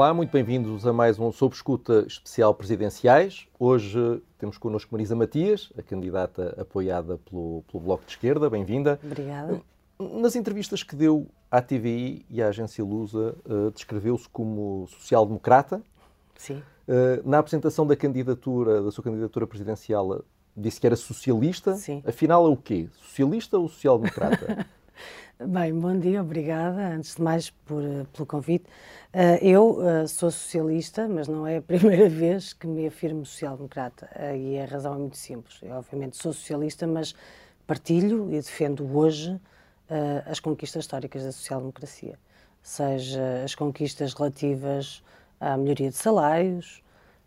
Olá, muito bem-vindos a mais um Sob Escuta Especial Presidenciais. Hoje temos connosco Marisa Matias, a candidata apoiada pelo, pelo Bloco de Esquerda. Bem-vinda. Obrigada. Nas entrevistas que deu à TVI e à agência Lusa, uh, descreveu-se como social-democrata. Sim. Uh, na apresentação da candidatura, da sua candidatura presidencial, disse que era socialista. Sim. Afinal, é o quê? Socialista ou social-democrata? Bem, bom dia, obrigada, antes de mais, por, eh, pelo convite. Uh, eu uh, sou socialista, mas não é a primeira vez que me afirmo social-democrata. E a razão é muito simples. Eu, obviamente, sou socialista, mas partilho e defendo hoje as conquistas históricas da social-democracia. Seja as conquistas relativas à melhoria de salários,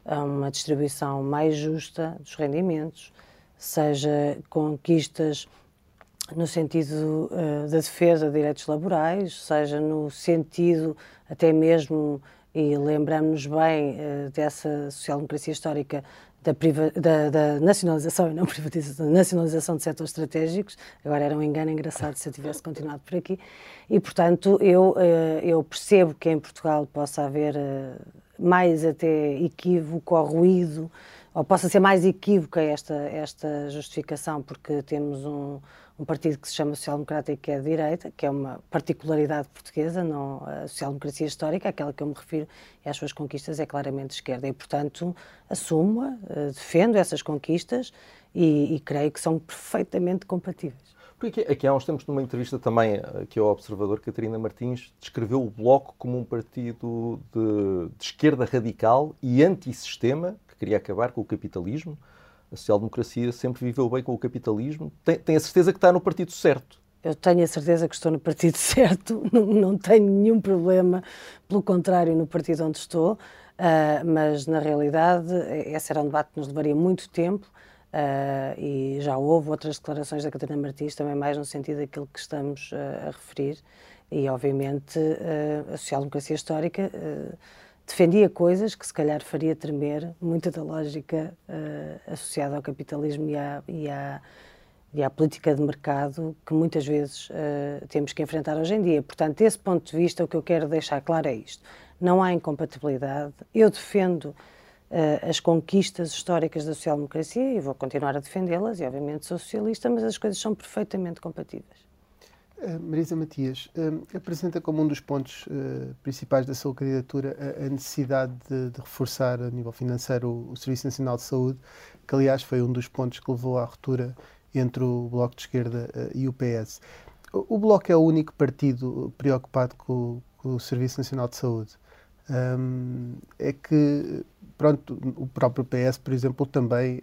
a uma distribuição mais justa dos rendimentos, seja conquistas no sentido uh, da defesa de direitos laborais, seja no sentido até mesmo, e lembramos-nos bem uh, dessa social-democracia histórica da, da, da, nacionalização e não privatização, nacionalização de setores estratégicos, agora era um engano engraçado se eu tivesse continuado por aqui, e portanto eu, uh, eu percebo que em Portugal possa haver mais até equívoco ou ruído, ou possa ser mais equívoca esta, esta justificação, porque temos um, um partido que se chama Social Democrata e que é de direita, que é uma particularidade portuguesa, não a social-democracia histórica, aquela que eu me refiro e às suas conquistas é claramente de esquerda. E, portanto, assumo-a, eh, defendo essas conquistas e, e creio que são perfeitamente compatíveis. Porque aqui há uns tempos, numa entrevista também aqui ao Observador, Catarina Martins descreveu o Bloco como um partido de, de esquerda radical e antissistema, que queria acabar com o capitalismo a social-democracia sempre viveu bem com o capitalismo. Tem, tem, a certeza que está no partido certo? Eu tenho a certeza que estou no partido certo, não, não tenho nenhum problema, pelo contrário, no partido onde estou, uh, mas na realidade esse era um debate que nos levaria muito tempo. Uh, e já houve outras declarações da Catarina Martins, também mais no sentido daquilo que estamos uh, a referir, e obviamente a social-democracia histórica defendia coisas que se calhar faria tremer muita da lógica uh, associada ao capitalismo e à, e, à, e à, política de mercado que muitas vezes uh, temos que enfrentar hoje em dia. Portanto, desse ponto de vista, o que eu quero deixar claro é isto: não há incompatibilidade. Eu defendo uh, as conquistas históricas da social-democracia e vou continuar a defendê-las, e obviamente sou socialista, mas as coisas são perfeitamente compatíveis. Uh, Marisa Matias uh, apresenta como um dos pontos uh, principais da sua candidatura a, necessidade de, de, reforçar a nível financeiro o, Serviço Nacional de Saúde, que aliás foi um dos pontos que levou à ruptura entre o Bloco de Esquerda e o PS. O, o, Bloco é o único partido preocupado com, com o Serviço Nacional de Saúde. Um, é que, pronto, o próprio PS, por exemplo, também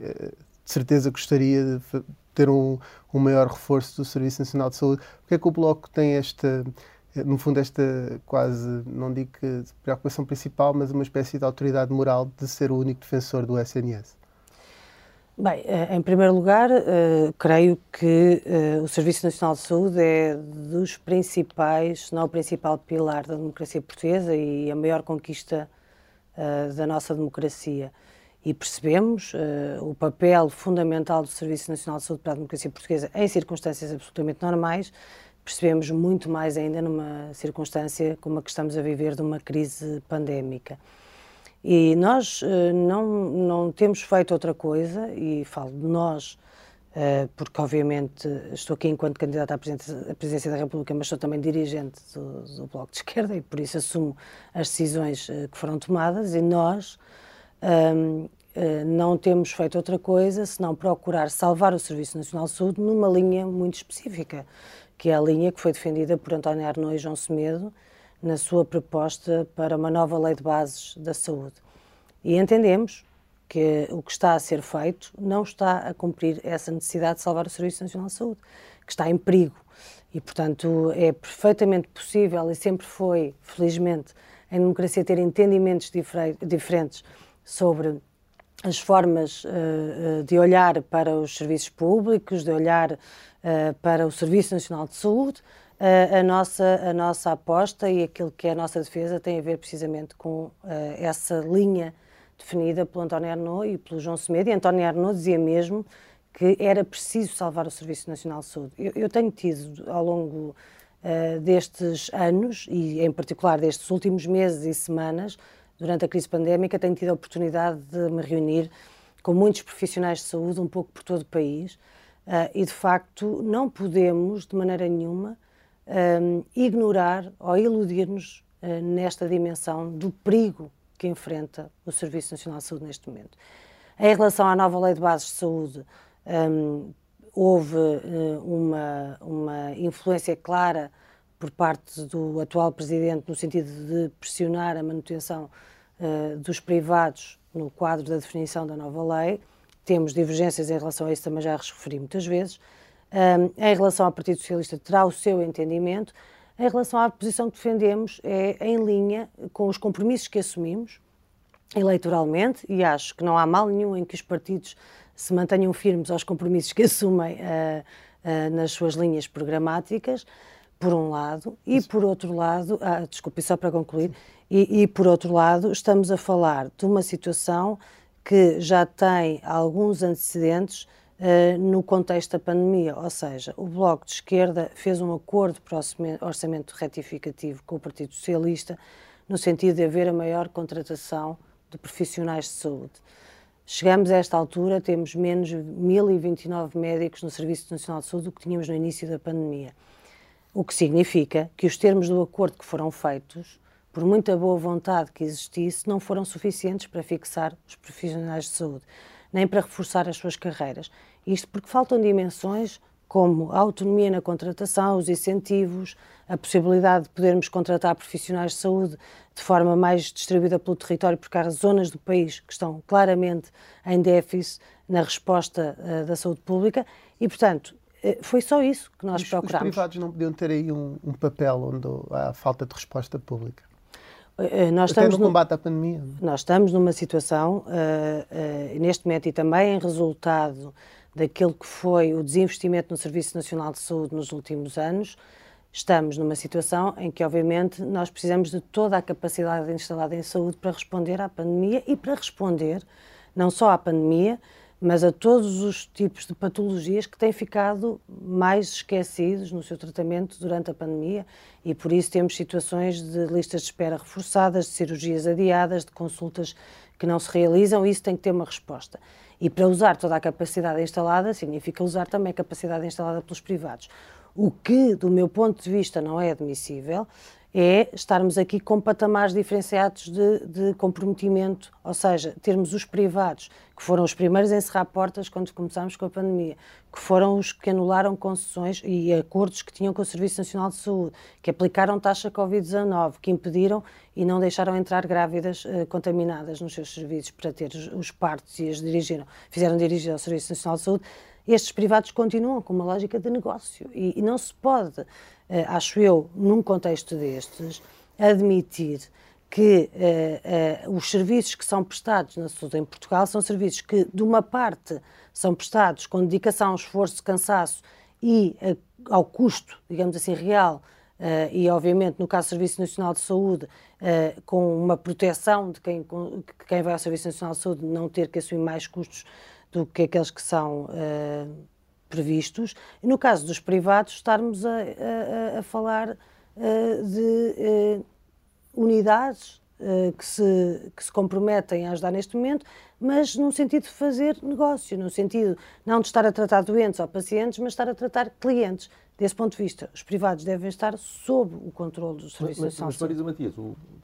de certeza gostaria de ter um, um maior reforço do Serviço Nacional de Saúde. Porque é que o Bloco tem esta, no fundo, esta quase, não digo que preocupação principal, mas uma espécie de autoridade moral de ser o único defensor do SNS? Bem, eh, em primeiro lugar, uh, creio que uh, o Serviço Nacional de Saúde é dos principais, se não o principal pilar da democracia portuguesa e a maior conquista da nossa democracia e percebemos uh, o papel fundamental do Serviço Nacional de Saúde para a Democracia Portuguesa em circunstâncias absolutamente normais, percebemos muito mais ainda numa circunstância como a que estamos a viver de uma crise pandémica. E nós uh, não, não temos feito outra coisa, e falo de nós, uh, porque obviamente estou aqui enquanto candidata à presidência, à presidência da República, mas sou também dirigente do, do, Bloco de Esquerda e por isso assumo as decisões que foram tomadas, e nós um, Uh, não temos feito outra coisa senão procurar salvar o Serviço Nacional de Saúde numa linha muito específica, que é a linha que foi defendida por António Arnoux e João Semedo na sua proposta para uma nova lei de bases da saúde. E entendemos que o que está a ser feito não está a cumprir essa necessidade de salvar o Serviço Nacional de Saúde, que está em perigo. E, portanto, é perfeitamente possível e sempre foi, felizmente, em democracia ter entendimentos diferentes sobre as formas uh, de olhar para os serviços públicos, de olhar uh, para o Serviço Nacional de Saúde, uh, a, nossa, a nossa aposta e aquilo que é a nossa defesa tem a ver precisamente com essa linha definida pelo António Arnaud e pelo João Semedo. E António Arnaud dizia mesmo que era preciso salvar o Serviço Nacional de Saúde. Eu, eu tenho tido, ao longo destes anos, e em particular destes últimos meses e semanas, durante a crise pandémica, tenho tido a oportunidade de me reunir com muitos profissionais de saúde, um pouco por todo o país, uh, e de facto não podemos, de maneira nenhuma, um, ignorar ou iludir-nos uh, nesta dimensão do perigo que enfrenta o Serviço Nacional de Saúde neste momento. Em relação à nova Lei de Bases de Saúde, um, houve uh, uma, uma influência clara por parte do atual Presidente no sentido de pressionar a manutenção uh, dos privados no quadro da definição da nova lei. Temos divergências em relação a isso, também já referi muitas vezes. Um, em relação ao Partido Socialista, terá o seu entendimento. Em relação à posição que defendemos, é em linha com os compromissos que assumimos eleitoralmente, e acho que não há mal nenhum em que os partidos se mantenham firmes aos compromissos que assumem uh, uh, nas suas linhas programáticas por um lado, e por outro lado, ah, desculpe, só para concluir, e, e, por outro lado, estamos a falar de uma situação que já tem alguns antecedentes uh, no contexto da pandemia, ou seja, o Bloco de Esquerda fez um acordo para o orçamento retificativo com o Partido Socialista, no sentido de haver a maior contratação de profissionais de saúde. Chegamos a esta altura, temos menos 1.029 médicos no Serviço Nacional de Saúde do que tínhamos no início da pandemia. O que significa que os termos do acordo que foram feitos, por muita boa vontade que existisse, não foram suficientes para fixar os profissionais de saúde, nem para reforçar as suas carreiras. Isto porque faltam dimensões como a autonomia na contratação, os incentivos, a possibilidade de podermos contratar profissionais de saúde de forma mais distribuída pelo território, porque há zonas do país que estão claramente em déficit na resposta uh, da saúde pública e, portanto, foi só isso que nós os, procurámos. Os privados não podiam ter aí um, um papel onde há falta de resposta pública? Uh, nós Até no combate à pandemia. É? Nós estamos numa situação, uh, uh, neste momento, e também em resultado daquilo que foi o desinvestimento no Serviço Nacional de Saúde nos últimos anos, estamos numa situação em que, obviamente, nós precisamos de toda a capacidade instalada em saúde para responder à pandemia e para responder não só à pandemia, mas a todos os tipos de patologias que têm ficado mais esquecidos no seu tratamento durante a pandemia e por isso temos situações de listas de espera reforçadas, de cirurgias adiadas, de consultas que não se realizam e isso tem que ter uma resposta. E para usar toda a capacidade instalada significa usar também a capacidade instalada pelos privados. O que, do meu ponto de vista, não é admissível é estarmos aqui com patamares diferenciados de, de, comprometimento, ou seja, termos os privados, que foram os primeiros a encerrar portas quando começámos com a pandemia, que foram os que anularam concessões e acordos que tinham com o Serviço Nacional de Saúde, que aplicaram taxa Covid-19, que impediram e não deixaram entrar grávidas uh, contaminadas nos seus serviços para ter os, os partos e as dirigiram, fizeram dirigir ao Serviço Nacional de Saúde, estes privados continuam com uma lógica de negócio e, e não se pode eh, acho eu, num contexto destes, admitir que uh, uh, os serviços que são prestados na saúde em Portugal são serviços que, de uma parte, são prestados com dedicação, esforço, cansaço e uh, ao custo, digamos assim, real, e, obviamente, no caso do Serviço Nacional de Saúde, com uma proteção de quem, quem vai ao Serviço Nacional de Saúde não ter que assumir mais custos do que aqueles que são previstos, e no caso dos privados, estarmos a, a, a falar uh, de uh, unidades uh, que, se, que se comprometem a ajudar neste momento, mas no sentido de fazer negócio, no sentido não de estar a tratar doentes ou pacientes, mas estar a tratar clientes. Desse ponto de vista, os privados devem estar sob o controle dos serviços mas, mas, mas Marisa Matias,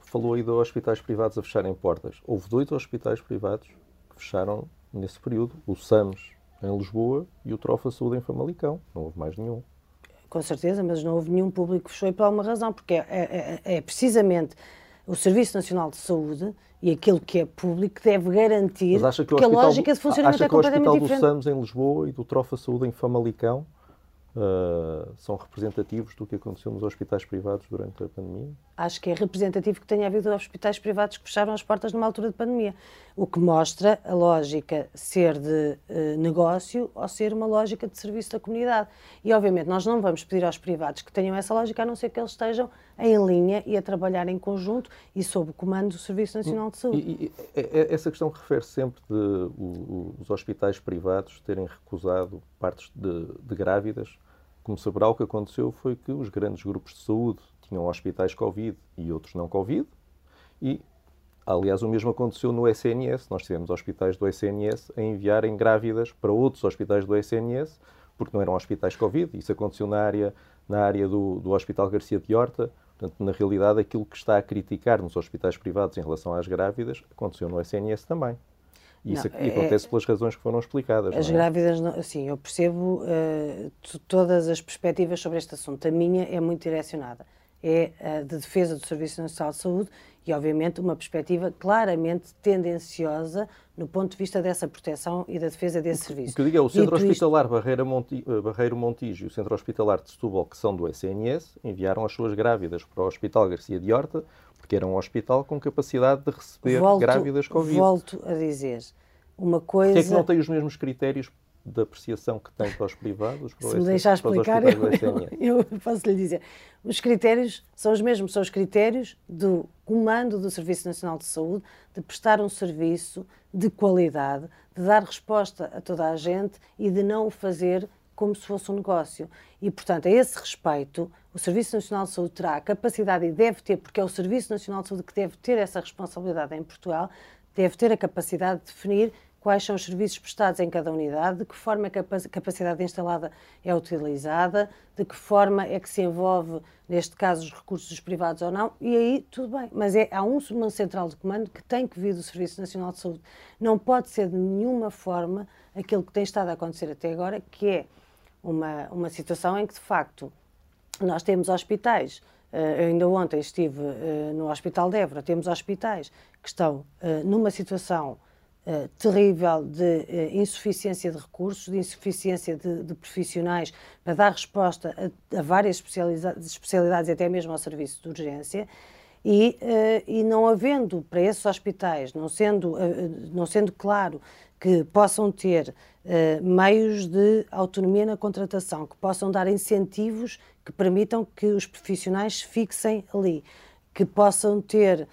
falou aí de hospitais privados a fecharem portas. Houve dois hospitais privados que fecharam nesse período. O SAMS em Lisboa e o Trofa Saúde em Famalicão. Não houve mais nenhum. Com certeza, mas não houve nenhum público que fechou por alguma razão, porque é, é, é, é precisamente o Serviço Nacional de Saúde e aquilo que é público deve garantir que porque a lógica de funcionamento é completamente diferente. o Hospital do SAMS em Lisboa e do Trofa Saúde em Famalicão uh, são representativos do que aconteceu nos hospitais privados durante a pandemia? Acho que é representativo que tenha havido hospitais privados que fecharam as portas numa altura de pandemia, o que mostra a lógica ser de uh, negócio ou ser uma lógica de serviço da comunidade. E, obviamente, nós não vamos pedir aos privados que tenham essa lógica, a não ser que eles estejam em linha e a trabalhar em conjunto e sob o comando do Serviço Nacional de Saúde. E, e, e essa questão refere sempre de o, os hospitais privados terem recusado partes de, de grávidas como saberá, o que aconteceu foi que os grandes grupos de saúde tinham hospitais Covid e outros não Covid, e Aliás, o mesmo aconteceu no SNS. Nós tivemos hospitais do SNS a enviarem grávidas para outros hospitais do SNS, porque não eram hospitais Covid. Isso aconteceu na área, na área do, do Hospital Garcia de Horta. Portanto, na realidade, aquilo que está a criticar nos hospitais privados em relação às grávidas aconteceu no SNS também. E isso não, acontece é, pelas razões que foram explicadas. As é? grávidas, sim, eu percebo uh, todas as perspectivas sobre este assunto. A minha é muito direcionada. É uh, de defesa do Serviço Nacional de Saúde e, obviamente, uma perspectiva claramente tendenciosa no ponto de vista dessa proteção e da defesa desse serviço. O que eu digo é o Centro Hospitalar isto... Barreira Monti... Eh, Barreiro Montijo e o Centro Hospitalar de Setúbal, que são do SNS, enviaram as suas grávidas para o Hospital Garcia de Horta, porque era um hospital com capacidade de receber volto, grávidas Covid. Volto a dizer, uma coisa... Porque é que não tem os mesmos critérios de apreciação que tem para os privados? Para Se me deixar explicar, eu, eu, posso lhe dizer. Os critérios são os mesmos, são os critérios do comando do Serviço Nacional de Saúde de prestar um serviço de qualidade, de dar resposta a toda a gente e de não o fazer como se fosse um negócio. E, portanto, a esse respeito, o Serviço Nacional de Saúde terá a capacidade e deve ter, porque é o Serviço Nacional de Saúde que deve ter essa responsabilidade em Portugal, deve ter a capacidade de definir quais são os serviços prestados em cada unidade, de que forma a capacidade instalada é utilizada, de que forma é que se envolve, neste caso, os recursos privados ou não, e aí tudo bem. Mas é, há um, uma central de comando que tem que vir do Serviço Nacional de Saúde. Não pode ser de nenhuma forma aquilo que tem estado a acontecer até agora, que é uma, uma situação em que, de facto, nós temos hospitais. Uh, ainda ontem estive uh, no Hospital de Évora, temos hospitais que estão uh, numa situação terrível de insuficiência de recursos, de insuficiência de, de profissionais para dar resposta a, a várias especialidades e até mesmo ao serviço de urgência. E, e não havendo para esses hospitais, não sendo, não sendo claro que possam ter meios de autonomia na contratação, que possam dar incentivos que permitam que os profissionais fixem ali, que possam ter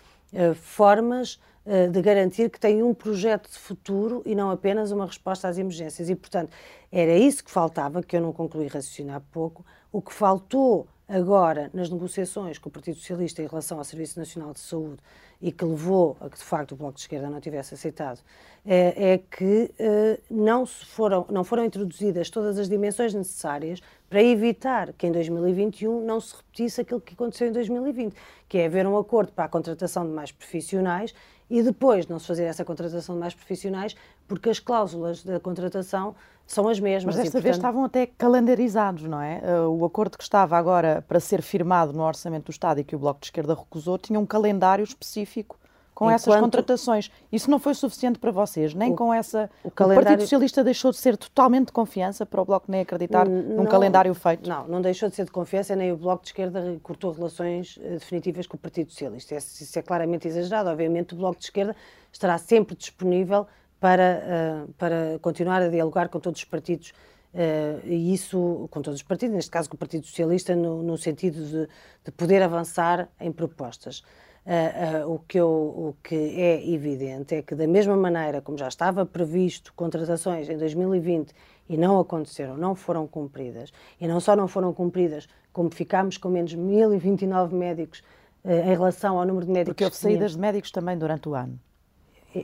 formas eh, de garantir que tem um projeto de futuro e não apenas uma resposta às emergências. E, portanto, era isso que faltava, que eu não concluí raciocinar pouco. O que faltou agora nas negociações com o Partido Socialista em relação ao Serviço Nacional de Saúde e que levou a que, de facto, o Bloco de Esquerda não tivesse aceitado, é, é que eh, não, foram, não foram introduzidas todas as dimensões necessárias para evitar que em 2021 não se repetisse aquilo que aconteceu em 2020, que é haver um acordo para a contratação de mais profissionais e depois não se fazer essa contratação de mais profissionais, porque as cláusulas da contratação são as mesmas. Mas desta e, portanto... vez estavam até calendarizados, não é? Uh, o acordo que estava agora para ser firmado no Orçamento do Estado e que o Bloco de Esquerda recusou tinha um calendário específico com Enquanto... essas contratações. Isso não foi suficiente para vocês, nem o, com essa. O, calendário... o, Partido Socialista deixou de ser totalmente de confiança para o Bloco nem acreditar não, num calendário feito? Não, não deixou de ser de confiança, nem o Bloco de Esquerda cortou relações uh, definitivas com o Partido Socialista. Isso, isso, é claramente exagerado. Obviamente, o Bloco de Esquerda estará sempre disponível para, uh, para continuar a dialogar com todos os partidos. Uh, e isso com todos os partidos, neste caso com o Partido Socialista, no, no sentido de, de poder avançar em propostas. Uh, uh, o, que eu, o que é evidente é que, da mesma maneira como já estava previsto contratações em 2020 e não aconteceram, não foram cumpridas, e não só não foram cumpridas, como ficámos com menos 1.029 médicos uh, em relação ao número de médicos. Porque houve saídas de médicos também durante o ano.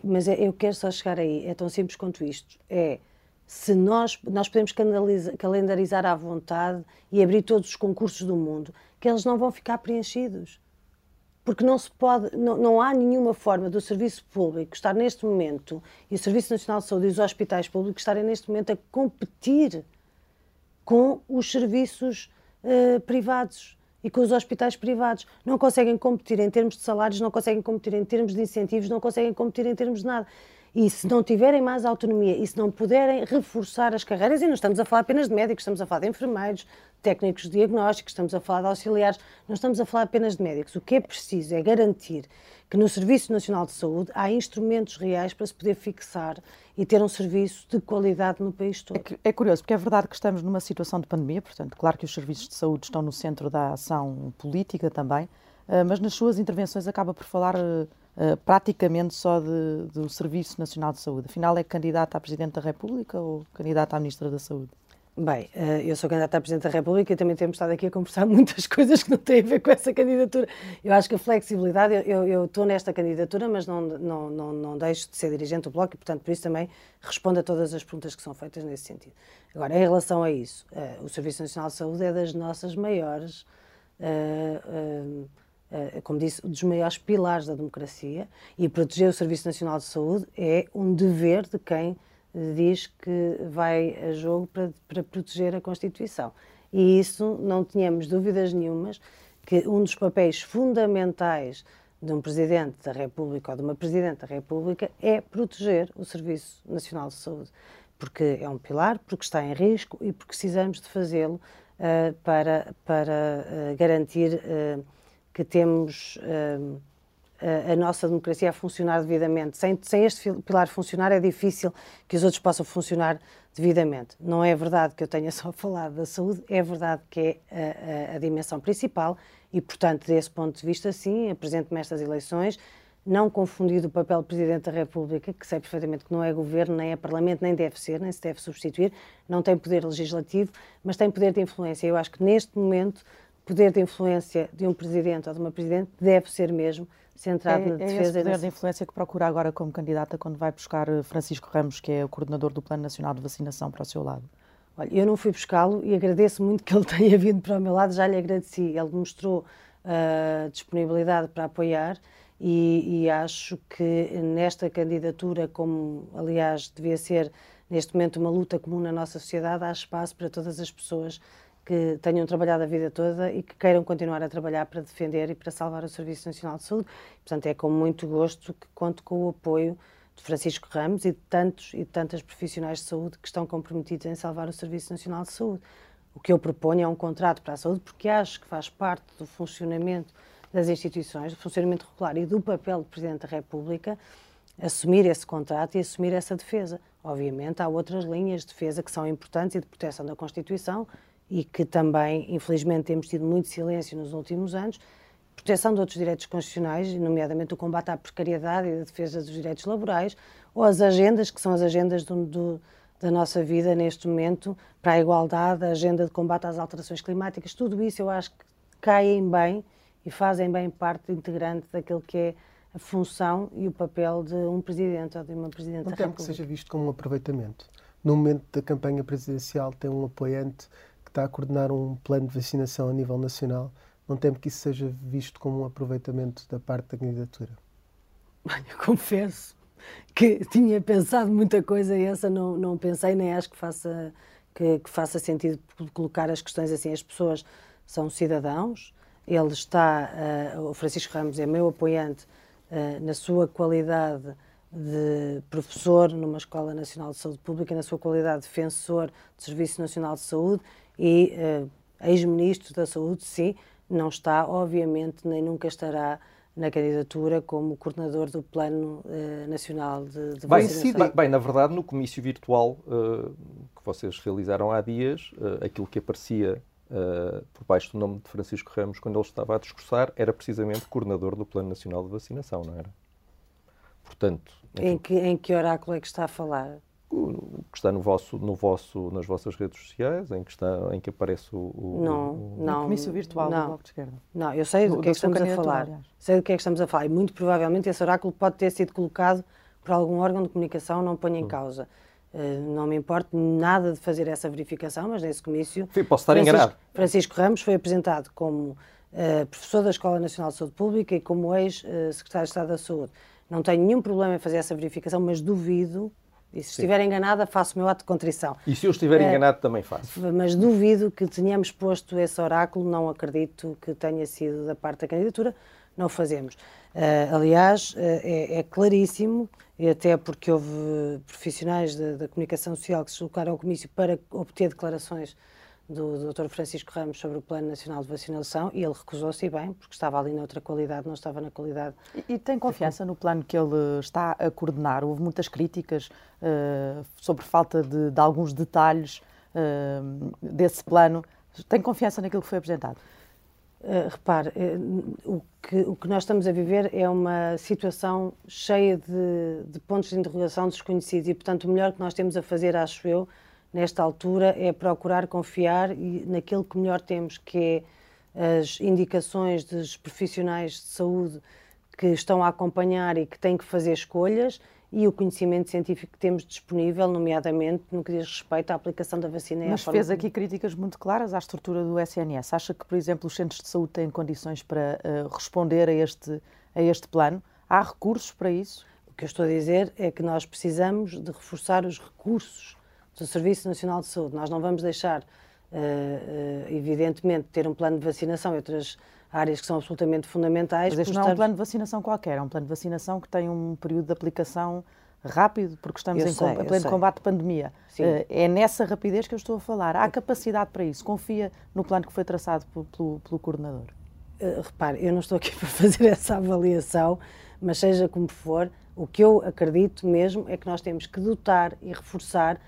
Mas é, eu quero só chegar aí, é tão simples quanto isto. É se nós, nós podemos calendarizar à vontade e abrir todos os concursos do mundo, que eles não vão ficar preenchidos porque não se pode, não, não, há nenhuma forma do serviço público estar neste momento e o Serviço Nacional de Saúde e os hospitais públicos estarem neste momento a competir com os serviços uh, privados e com os hospitais privados. Não conseguem competir em termos de salários, não conseguem competir em termos de incentivos, não conseguem competir em termos de nada. E se não tiverem mais autonomia e se não puderem reforçar as carreiras, e não estamos a falar apenas de médicos, estamos a falar de enfermeiros, técnicos de diagnósticos, estamos a falar de auxiliares, não estamos a falar apenas de médicos. O que é preciso é garantir que no Serviço Nacional de Saúde há instrumentos reais para se poder fixar e ter um serviço de qualidade no país todo. É, é, curioso, porque é verdade que estamos numa situação de pandemia, portanto, claro que os serviços de saúde estão no centro da ação política também, eh, mas nas suas intervenções acaba por falar eh, eh, praticamente só de, do Serviço Nacional de Saúde. Afinal, é candidata a Presidente da República ou candidata à Ministra da Saúde? Bem, eh, eu sou candidata a Presidente da República e também temos estado aqui a conversar muitas coisas que não têm a ver com essa candidatura. Eu acho que a flexibilidade, eu, estou nesta candidatura, mas não, não, não, não deixo de ser dirigente do Bloco e, portanto, por isso também respondo a todas as perguntas que são feitas nesse sentido. Agora, em relação a isso, uh, o Serviço Nacional de Saúde é das nossas maiores, uh, como disse, dos maiores pilares da democracia e proteger o Serviço Nacional de Saúde é um dever de quem diz que vai a jogo para, para proteger a Constituição. E isso não tínhamos dúvidas nenhumas que um dos papéis fundamentais de um Presidente da República ou de uma Presidente da República é proteger o Serviço Nacional de Saúde, porque é um pilar, porque está em risco e porque precisamos de fazê-lo uh, para, para uh, garantir uh, que temos a, nossa democracia a funcionar devidamente. Sem, sem este pilar funcionar, é difícil que os outros possam funcionar devidamente. Não é verdade que eu tenha só falado da saúde, é verdade que é a, a, a dimensão principal e, portanto, desse ponto de vista, sim, apresento-me estas eleições, não confundido o papel do Presidente da República, que sei perfeitamente que não é governo, nem é Parlamento, nem deve ser, nem se deve substituir, não tem poder legislativo, mas tem poder de influência. Eu acho que neste momento, poder de influência de um Presidente ou de uma Presidente deve ser mesmo centrado é, na defesa. É esse poder de influência que procura agora como candidata quando vai buscar eh, Francisco Ramos, que é o coordenador do Plano Nacional de Vacinação, para o seu lado? Olha, eu não fui buscá-lo e agradeço muito que ele tenha vindo para o meu lado, já lhe agradeci. Ele mostrou uh, disponibilidade para apoiar e, e, acho que nesta candidatura, como aliás devia ser neste momento uma luta comum na nossa sociedade, há espaço para todas as pessoas que tenham trabalhado a vida toda e que queiram continuar a trabalhar para defender e para salvar o Serviço Nacional de Saúde. Portanto, é com muito gosto que conto com o apoio de Francisco Ramos e de tantos e de tantas profissionais de saúde que estão comprometidos em salvar o Serviço Nacional de Saúde. O que eu proponho é um contrato para a saúde, porque acho que faz parte do funcionamento das instituições, do funcionamento regular e do papel do Presidente da República assumir esse contrato e assumir essa defesa. Obviamente, há outras linhas de defesa que são importantes e de proteção da Constituição e que também, infelizmente, temos tido muito silêncio nos últimos anos, proteção de outros direitos constitucionais, nomeadamente o combate à precariedade e a defesa dos direitos laborais, ou as agendas, que são as agendas do, do, da nossa vida neste momento, para a igualdade, a agenda de combate às alterações climáticas, tudo isso eu acho que caem bem e fazem bem parte integrante daquilo que é a função e o papel de um presidente ou de uma presidente Não da República. que seja visto como um aproveitamento. No momento da campanha presidencial tem um apoiante que está a coordenar um plano de vacinação a nível nacional, não temo que isso seja visto como um aproveitamento da parte da candidatura? Eu confesso que tinha pensado muita coisa essa não, não pensei, nem acho que faça, que, que faça sentido colocar as questões assim. As pessoas são cidadãos, ele está, uh, o Francisco Ramos é meu apoiante uh, na sua qualidade de professor numa Escola Nacional de Saúde Pública, na sua qualidade de defensor do Serviço Nacional de Saúde e uh, ex-ministro da Saúde, sim, não está, obviamente, nem nunca estará na candidatura como coordenador do Plano uh, Nacional de, de bem, sim, bem, bem, na verdade, no comício virtual uh, que vocês realizaram há dias, uh, aquilo que aparecia por baixo do nome de Francisco Ramos, quando ele estava a discursar, era precisamente coordenador do Plano Nacional de Vacinação, não era? Portanto... Em que, em que oráculo é que está a falar? Que está no vosso, no vosso, nas vossas redes sociais, em que, está, em que aparece o, o não, o, não, no comício virtual não, do Bloco de Esquerda. Não, eu sei do, do que é que estamos a falar. Aliás. Sei do que é que estamos a falar. E muito provavelmente esse oráculo pode ter sido colocado por algum órgão de comunicação, não ponho em hum. causa. Uh, não me importa nada de fazer essa verificação, mas nesse comício. Sim, posso estar Francisco, enganado. Francisco Ramos foi apresentado como uh, professor da Escola Nacional de Saúde Pública e como ex-secretário de Estado da Saúde. Não tenho nenhum problema em fazer essa verificação, mas duvido e se Sim. estiver enganada, faço o meu ato de contrição. E se eu estiver é, enganado, também faço. Mas duvido que tenhamos posto esse oráculo, não acredito que tenha sido da parte da candidatura, não o fazemos. Uh, aliás, uh, é, é, claríssimo, e até porque houve profissionais da, da comunicação social que se deslocaram ao comício para obter declarações do Dr. Francisco Ramos sobre o Plano Nacional de Vacinação e ele recusou-se bem, porque estava ali noutra qualidade, não estava na qualidade. E, e tem confiança no plano que ele está a coordenar? Houve muitas críticas uh, sobre falta de, de alguns detalhes uh, desse plano. Tem confiança naquilo que foi apresentado? Uh, repare, o, que, o que nós estamos a viver é uma situação cheia de, de pontos de interrogação desconhecidos e, portanto, o melhor que nós temos a fazer, acho eu, nesta altura, é procurar confiar naquilo que melhor temos, que é as indicações dos profissionais de saúde que estão a acompanhar e que têm que fazer escolhas e o conhecimento científico que temos disponível, nomeadamente no que diz respeito à aplicação da vacina. Mas fez aqui críticas muito claras à estrutura do SNS. Acha que, por exemplo, os centros de saúde têm condições para uh, responder a este, a este plano? Há recursos para isso? O que eu estou a dizer é que nós precisamos de reforçar os recursos do Serviço Nacional de Saúde. Nós não vamos deixar, uh, uh, evidentemente, ter um plano de vacinação e outras áreas que são absolutamente fundamentais. Mas este não é um plano de vacinação qualquer, é um plano de vacinação que tem um período de aplicação rápido, porque estamos eu em, sei, pleno combate à pandemia. Uh, é nessa rapidez que eu estou a falar. Há capacidade para isso? Confia no plano que foi traçado pelo, pelo, coordenador? Uh, repare, eu não estou aqui para fazer essa avaliação, mas seja como for, o que eu acredito mesmo é que nós temos que dotar e reforçar eh,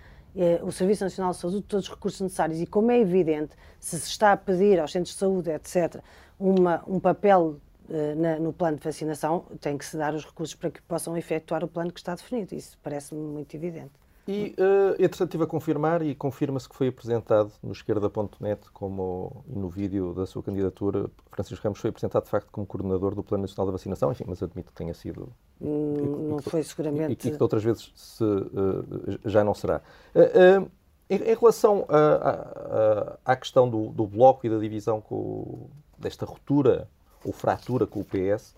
o Serviço Nacional de Saúde de todos os recursos necessários. E como é evidente, se se está a pedir aos centros de saúde, etc., uma, um papel uh, na, no plano de vacinação, tem que se dar os recursos para que possam efetuar o plano que está definido. Isso parece-me muito evidente. E, uh, entretanto, estive a confirmar e confirma-se que foi apresentado no esquerda.net, como no vídeo da sua candidatura, Francisco Ramos foi apresentado de facto como coordenador do Plano Nacional da Vacinação, enfim, mas admito que tenha sido. Hum, não e, foi seguramente. E, e, que outras vezes se, uh, já não será. Uh, em, em, relação à questão do, do, bloco e da divisão com, desta ruptura ou fratura com o PS,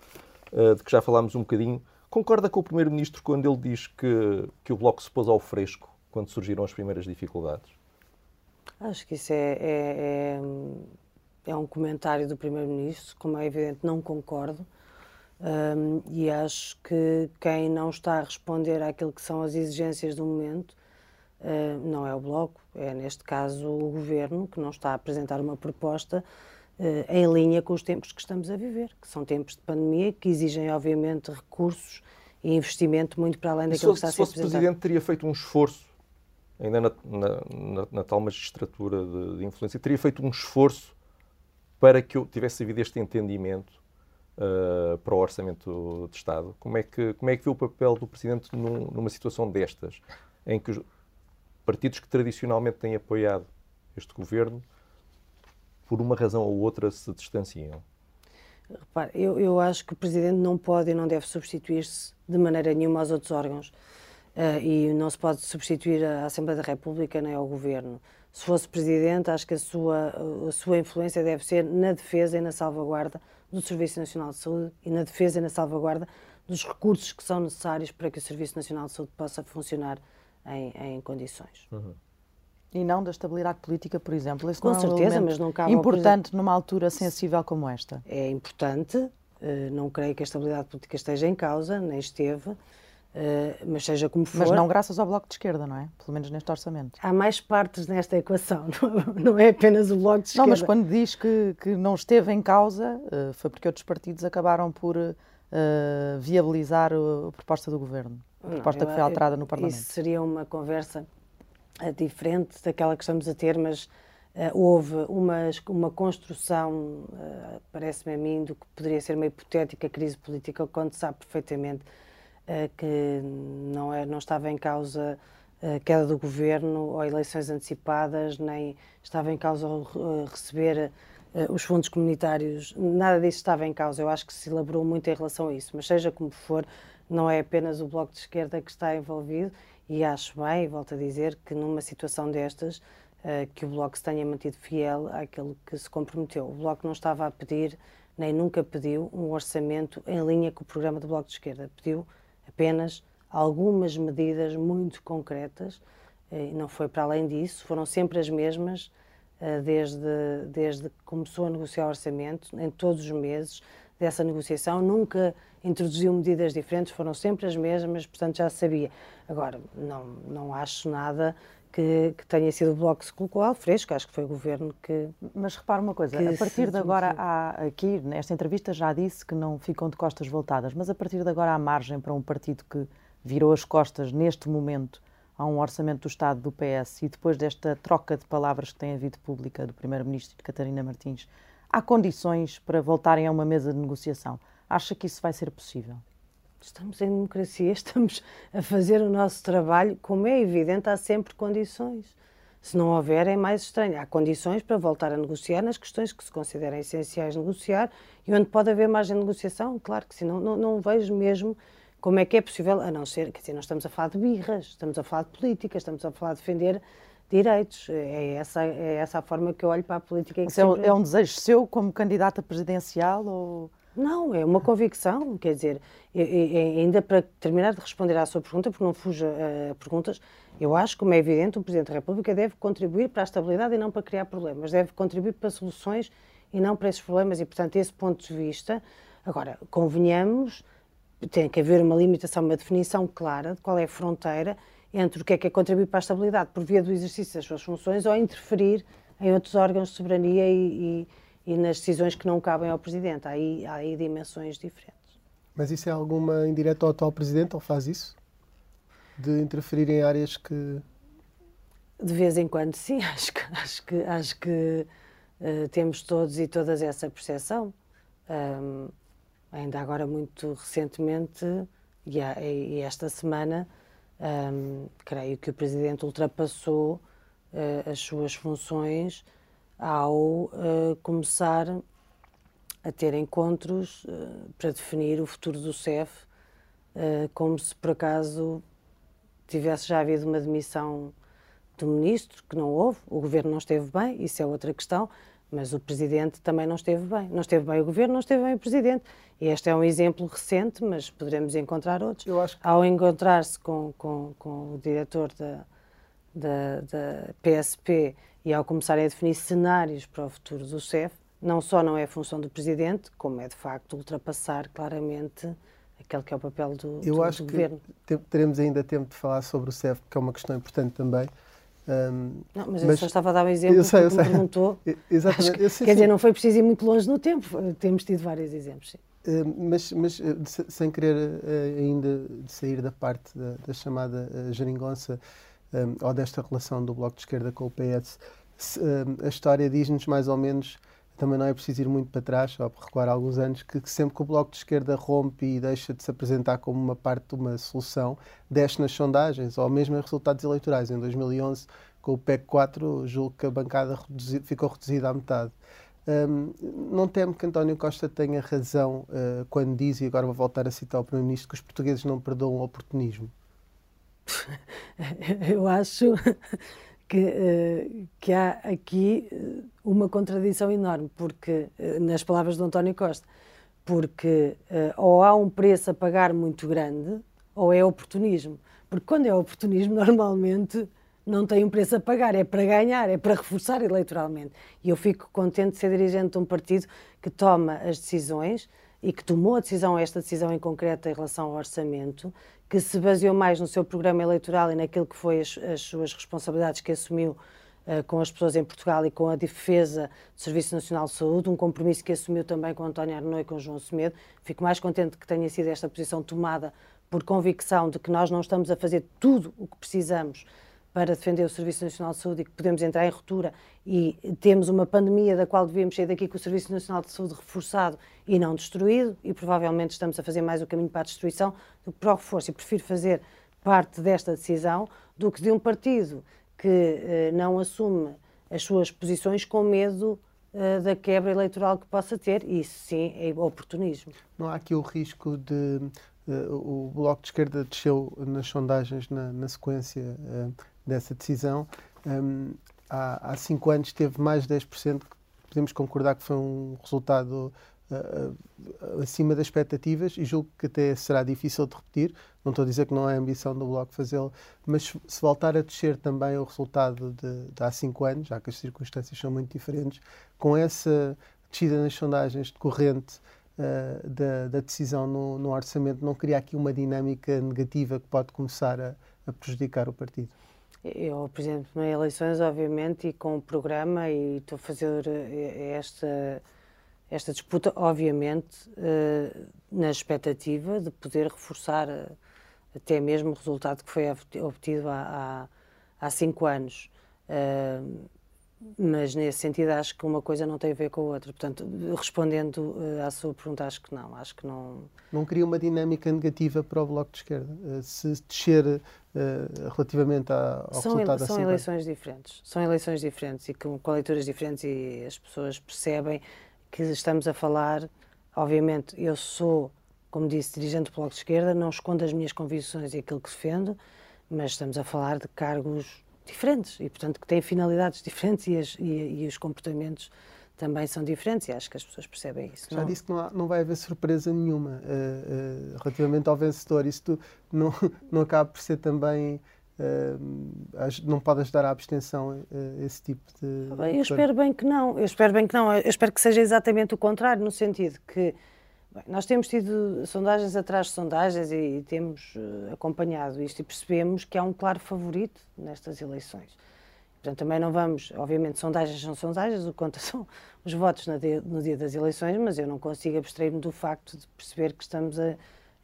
de que já falámos um bocadinho, Concorda com o Primeiro-Ministro quando ele diz que, que o Bloco se pôs ao fresco quando surgiram as primeiras dificuldades? Acho que isso é, é, é, é um comentário do Primeiro-Ministro, como é evidente, não concordo. Um, e acho que quem não está a responder àquilo que são as exigências do momento uh, não é o Bloco, é neste caso o Governo, que não está a apresentar uma proposta em linha com os tempos que estamos a viver, que são tempos de pandemia que exigem, obviamente, recursos e investimento muito para além daquilo que está a ser apresentado. Se fosse Presidente, teria feito um esforço, ainda na, na, na, tal magistratura de, de, influência, teria feito um esforço para que eu tivesse havido este entendimento uh, para o Orçamento de Estado. Como é que, como é que vê o papel do Presidente num, numa situação destas, em que os partidos que tradicionalmente têm apoiado este governo por uma razão ou outra, se distanciam? Repare, eu, eu acho que o Presidente não pode e não deve substituir-se de maneira nenhuma aos outros órgãos. Uh, e não se pode substituir a Assembleia da República nem ao Governo. Se fosse Presidente, acho que a sua, a sua influência deve ser na defesa e na salvaguarda do Serviço Nacional de Saúde e na defesa e na salvaguarda dos recursos que são necessários para que o Serviço Nacional de Saúde possa funcionar em, em condições. Uhum e não da estabilidade política, por exemplo. Esse Com não certeza, é um mas não cabe importante numa altura sensível como esta. É importante. Eh, não creio que a estabilidade política esteja em causa, nem esteve. Eh, mas seja como for. Mas não graças ao Bloco de Esquerda, não é? Pelo menos neste orçamento. Há mais partes nesta equação, não é apenas o Bloco de Esquerda. Não, mas quando diz que, que não esteve em causa, eh, foi porque outros partidos acabaram por uh, viabilizar a proposta do Governo. A proposta não, eu, que foi alterada no Parlamento. Isso seria uma conversa diferente daquela que estamos a ter, mas uh, houve uma, uma construção, uh, parece-me a mim, do que poderia ser uma hipotética crise política, quando sabe perfeitamente uh, que não, é, não estava em causa a queda do governo ou eleições antecipadas, nem estava em causa receber os fundos comunitários, nada disso estava em causa. Eu acho que se elaborou muito em relação a isso, mas seja como for, não é apenas o Bloco de Esquerda que está envolvido e acho bem, volto a dizer, que numa situação destas, uh, que o Bloco se tenha mantido fiel àquilo que se comprometeu. O Bloco não estava a pedir, nem nunca pediu, um orçamento em linha com o programa do Bloco de Esquerda. Pediu apenas algumas medidas muito concretas, uh, não foi para além disso, foram sempre as mesmas, uh, desde, desde que começou a negociar o orçamento, em todos os meses dessa negociação, nunca introduziu medidas diferentes, foram sempre as mesmas, portanto já sabia. Agora, não, não acho nada que, que, tenha sido o Bloco que se colocou ao fresco, acho que foi o Governo que. Mas repara uma coisa, a partir de agora, há, aqui, nesta entrevista já disse que não ficam de costas voltadas, mas a partir de agora há margem para um partido que virou as costas neste momento a um orçamento do Estado do PS e depois desta troca de palavras que tem havido pública do Primeiro-Ministro de Catarina Martins, há condições para voltarem a uma mesa de negociação. Acha que isso vai ser possível? Estamos em democracia, estamos a fazer o nosso trabalho. Como é evidente, há sempre condições. Se não houver, é mais estranho. Há condições para voltar a negociar nas questões que se consideram essenciais negociar e onde pode haver margem de negociação, claro que sim. Não, não, não vejo mesmo como é que é possível, a não ser, quer dizer, nós estamos a falar de birras, estamos a falar de política, estamos a falar de defender direitos. É essa, é essa a forma que eu olho para a política. É, sempre... é um desejo seu como candidata presidencial ou... Não, é uma convicção, quer dizer, ainda para terminar de responder à sua pergunta, porque não fuja a uh, perguntas, eu acho, como é evidente, o Presidente da República deve contribuir para a estabilidade e não para criar problemas, deve contribuir para soluções e não para esses problemas e, portanto, esse ponto de vista, agora, convenhamos, tem que haver uma limitação, uma definição clara de qual é a fronteira entre o que é que é contribuir para a estabilidade por via do exercício das suas funções ou interferir em outros órgãos de soberania e, e e nas decisões que não cabem ao Presidente. Há aí, há aí dimensões diferentes. Mas isso é alguma indireta ao atual Presidente? Ele faz isso? De interferir em áreas que. De vez em quando, sim. Acho que, acho que, acho que uh, temos todos e todas essa percepção. Um, ainda agora, muito recentemente, e, e esta semana, um, creio que o Presidente ultrapassou uh, as suas funções ao uh, começar a ter encontros uh, para definir o futuro do CEF, como se por acaso tivesse já havido uma demissão do ministro, que não houve, o governo não esteve bem, isso é outra questão, mas o presidente também não esteve bem. Não esteve bem o governo, não esteve bem o presidente. E este é um exemplo recente, mas poderemos encontrar outros. Eu acho que... Ao encontrar-se com, com, com o diretor da, da, da PSP e ao começarem a definir cenários para o futuro do CEF, não só não é função do Presidente, como é de facto ultrapassar claramente aquele que é o papel do, Eu do, acho do que Governo. teremos ainda tempo de falar sobre o CEF, que é uma questão importante também. Um, não, mas, mas, eu só estava a dar um exemplo eu sei, eu sei. me perguntou. Exatamente. Sei, quer sim. dizer, não foi preciso ir muito longe no tempo, temos tido vários exemplos. Sim. Uh, mas, mas uh, sem querer uh, ainda sair da parte da, da chamada geringonça, um, ou desta relação do Bloco de Esquerda com o PS, a história diz-nos mais ou menos, também não é preciso ir muito para trás, só para recuar alguns anos, que, que, sempre que o Bloco de Esquerda rompe e deixa de se apresentar como uma parte de uma solução, desce nas sondagens, ou mesmo em resultados eleitorais. Em 2011, com o PEC 4, julgo que a bancada reduzi ficou reduzida à metade. Um, não temo que António Costa tenha razão uh, quando diz, e agora vou voltar a citar o Primeiro-Ministro, que os portugueses não perdoam o oportunismo. eu acho que, uh, que há aqui eh, uma contradição enorme, porque, uh, nas palavras do António Costa, porque ou há um preço a pagar muito grande, ou é oportunismo. Porque quando é oportunismo, normalmente não tem um preço a pagar, é para ganhar, é para reforçar eleitoralmente. E eu fico contente de ser dirigente de um partido que toma as decisões e que tomou a decisão, esta decisão em concreto em relação ao orçamento, que se baseou mais no seu programa eleitoral e naquilo que foi as, as suas responsabilidades que assumiu uh, com as pessoas em Portugal e com a defesa do Serviço Nacional de Saúde, um compromisso que assumiu também com António Arnoux e com João Semedo. Fico mais contente que tenha sido esta posição tomada por convicção de que nós não estamos a fazer tudo o que precisamos para defender o Serviço Nacional de Saúde e que podemos entrar em ruptura e temos uma pandemia da qual devíamos sair daqui com o Serviço Nacional de Saúde reforçado e não destruído e provavelmente estamos a fazer mais o caminho para a destruição do que para o reforço. E prefiro fazer parte desta decisão do que de um partido que eh, não assume as suas posições com medo eh, da quebra eleitoral que possa ter. E isso sim é oportunismo. Não há aqui o risco de Uh, o Bloco de Esquerda desceu nas sondagens na, na sequência uh, dessa decisão. Um, há, há cinco anos teve mais de 10%, que podemos concordar que foi um resultado uh, acima das expectativas e julgo que até será difícil de repetir. Não estou a dizer que não é a ambição do Bloco fazê-lo, mas se voltar a descer também o resultado de, de há cinco anos, já que as circunstâncias são muito diferentes, com essa descida nas sondagens decorrente uh, da, da, decisão no, no, orçamento não cria aqui uma dinâmica negativa que pode começar a, a prejudicar o partido? Eu, exemplo, nas eleições, obviamente, e com o programa, e estou a fazer eh, esta, esta disputa, obviamente, uh, na expectativa de poder reforçar uh, até mesmo o resultado que foi obtido há, há, há cinco anos. Uh, mas nesse sentido acho que uma coisa não tem a ver com a outra. Portanto, respondendo uh, à sua pergunta, acho que não. Acho que não. Não cria uma dinâmica negativa para o Bloco de Esquerda? Uh, se descer uh, relativamente ao são resultado ele, São eleições diferentes. São eleições diferentes e com, com leituras diferentes e as pessoas percebem que estamos a falar. Obviamente, eu sou, como disse, dirigente do Bloco de Esquerda, não escondo as minhas convicções e aquilo que defendo, mas estamos a falar de cargos diferentes e, portanto, que têm finalidades diferentes e, as, e, e, os comportamentos também são diferentes e acho que as pessoas percebem isso. Já não? disse que não, há, não, vai haver surpresa nenhuma uh, uh, relativamente ao vencedor. Isto não, não acaba por ser também. Uh, não pode ajudar à abstenção esse tipo de. Eu espero bem que não. Eu espero bem que não. Eu espero que seja exatamente o contrário, no sentido que Bem, nós temos tido sondagens atrás de sondagens e, e temos uh, acompanhado isto e percebemos que há um claro favorito nestas eleições. Portanto, também não vamos, obviamente, sondagens são sondagens, o que conta são os votos dia, no dia das eleições, mas eu não consigo abstrair-me do facto de perceber que estamos a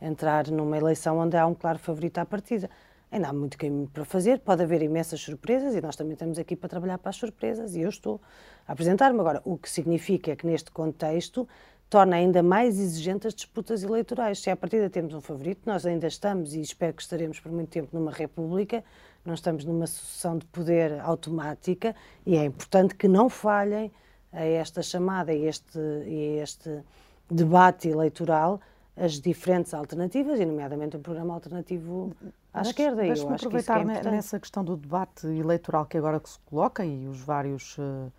entrar numa eleição onde há um claro favorito à partida. Ainda há muito caminho para fazer, pode haver imensas surpresas e nós também estamos aqui para trabalhar para as surpresas e eu estou a apresentar-me. Agora, o que significa é que neste contexto torna ainda mais exigente as disputas eleitorais. Se à partida temos um favorito, nós ainda estamos, e espero que estaremos por muito tempo, numa república, não estamos numa sucessão de poder automática, e é importante que não falhem a esta chamada, a este, a este debate eleitoral, as diferentes alternativas, e nomeadamente um programa alternativo à esquerda. Deixe-me aproveitar que é nessa questão do debate eleitoral que agora se coloca e os vários, uh,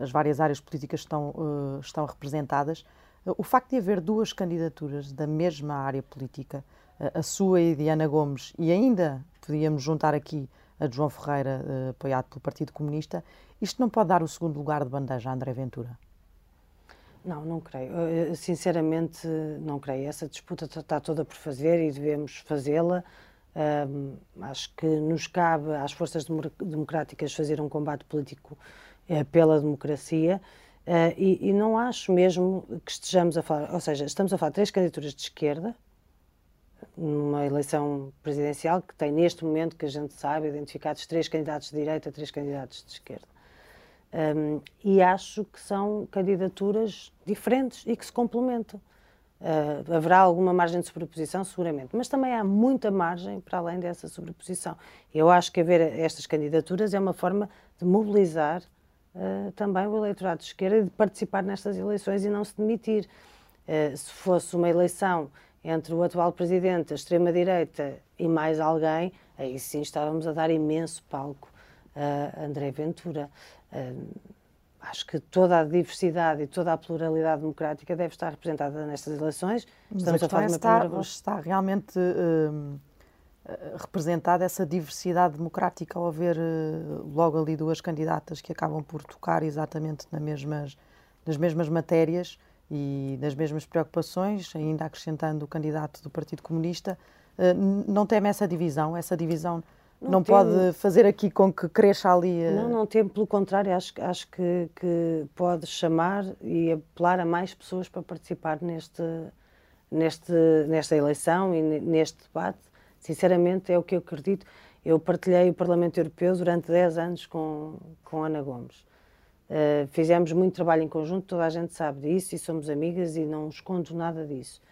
as várias áreas políticas estão, uh, estão representadas. O facto de haver duas candidaturas da mesma área política, a sua e de Ana Gomes, e ainda podíamos juntar aqui a de João Ferreira, eh, apoiado pelo Partido Comunista, isto não pode dar o segundo lugar de bandeja a André Ventura? Não, não creio. Eh, sinceramente, não creio. Essa disputa está toda por fazer e devemos fazê-la. Um, acho que nos cabe às forças democráticas fazer um combate político é, pela democracia Uh, e, e, não acho mesmo que estejamos a falar, ou seja, estamos a falar de três candidaturas de esquerda, numa eleição presidencial que tem neste momento, que a gente sabe, identificados três candidatos de direita, três candidatos de esquerda. Um, e acho que são candidaturas diferentes e que se complementam. Uh, haverá alguma margem de sobreposição, seguramente, mas também há muita margem para além dessa sobreposição. Eu acho que haver estas candidaturas é uma forma de mobilizar uh, também o eleitorado de esquerda de participar nestas eleições e não se demitir. Uh, se fosse uma eleição entre o atual presidente, a extrema-direita e mais alguém, aí sim estávamos a dar imenso palco a André Ventura. Uh, acho que toda a diversidade e toda a pluralidade democrática deve estar representada nestas eleições. Estamos a, a falar de uma está, está realmente eh, representada essa diversidade democrática ao haver uh, logo ali duas candidatas que acabam por tocar exatamente nas mesmas, nas mesmas matérias e nas mesmas preocupações, ainda acrescentando o candidato do Partido Comunista, uh, não teme essa divisão? Essa divisão não, não pode fazer aqui com que cresça ali? Não, não temo, pelo contrário, acho, acho que, que pode chamar e apelar a mais pessoas para participar neste, neste, nesta eleição e neste debate Sinceramente, é o que eu acredito. Eu partilhei o Parlamento Europeu durante 10 anos com, com Ana Gomes. Uh, fizemos muito trabalho em conjunto, toda a gente sabe disso e somos amigas e não escondo nada disso.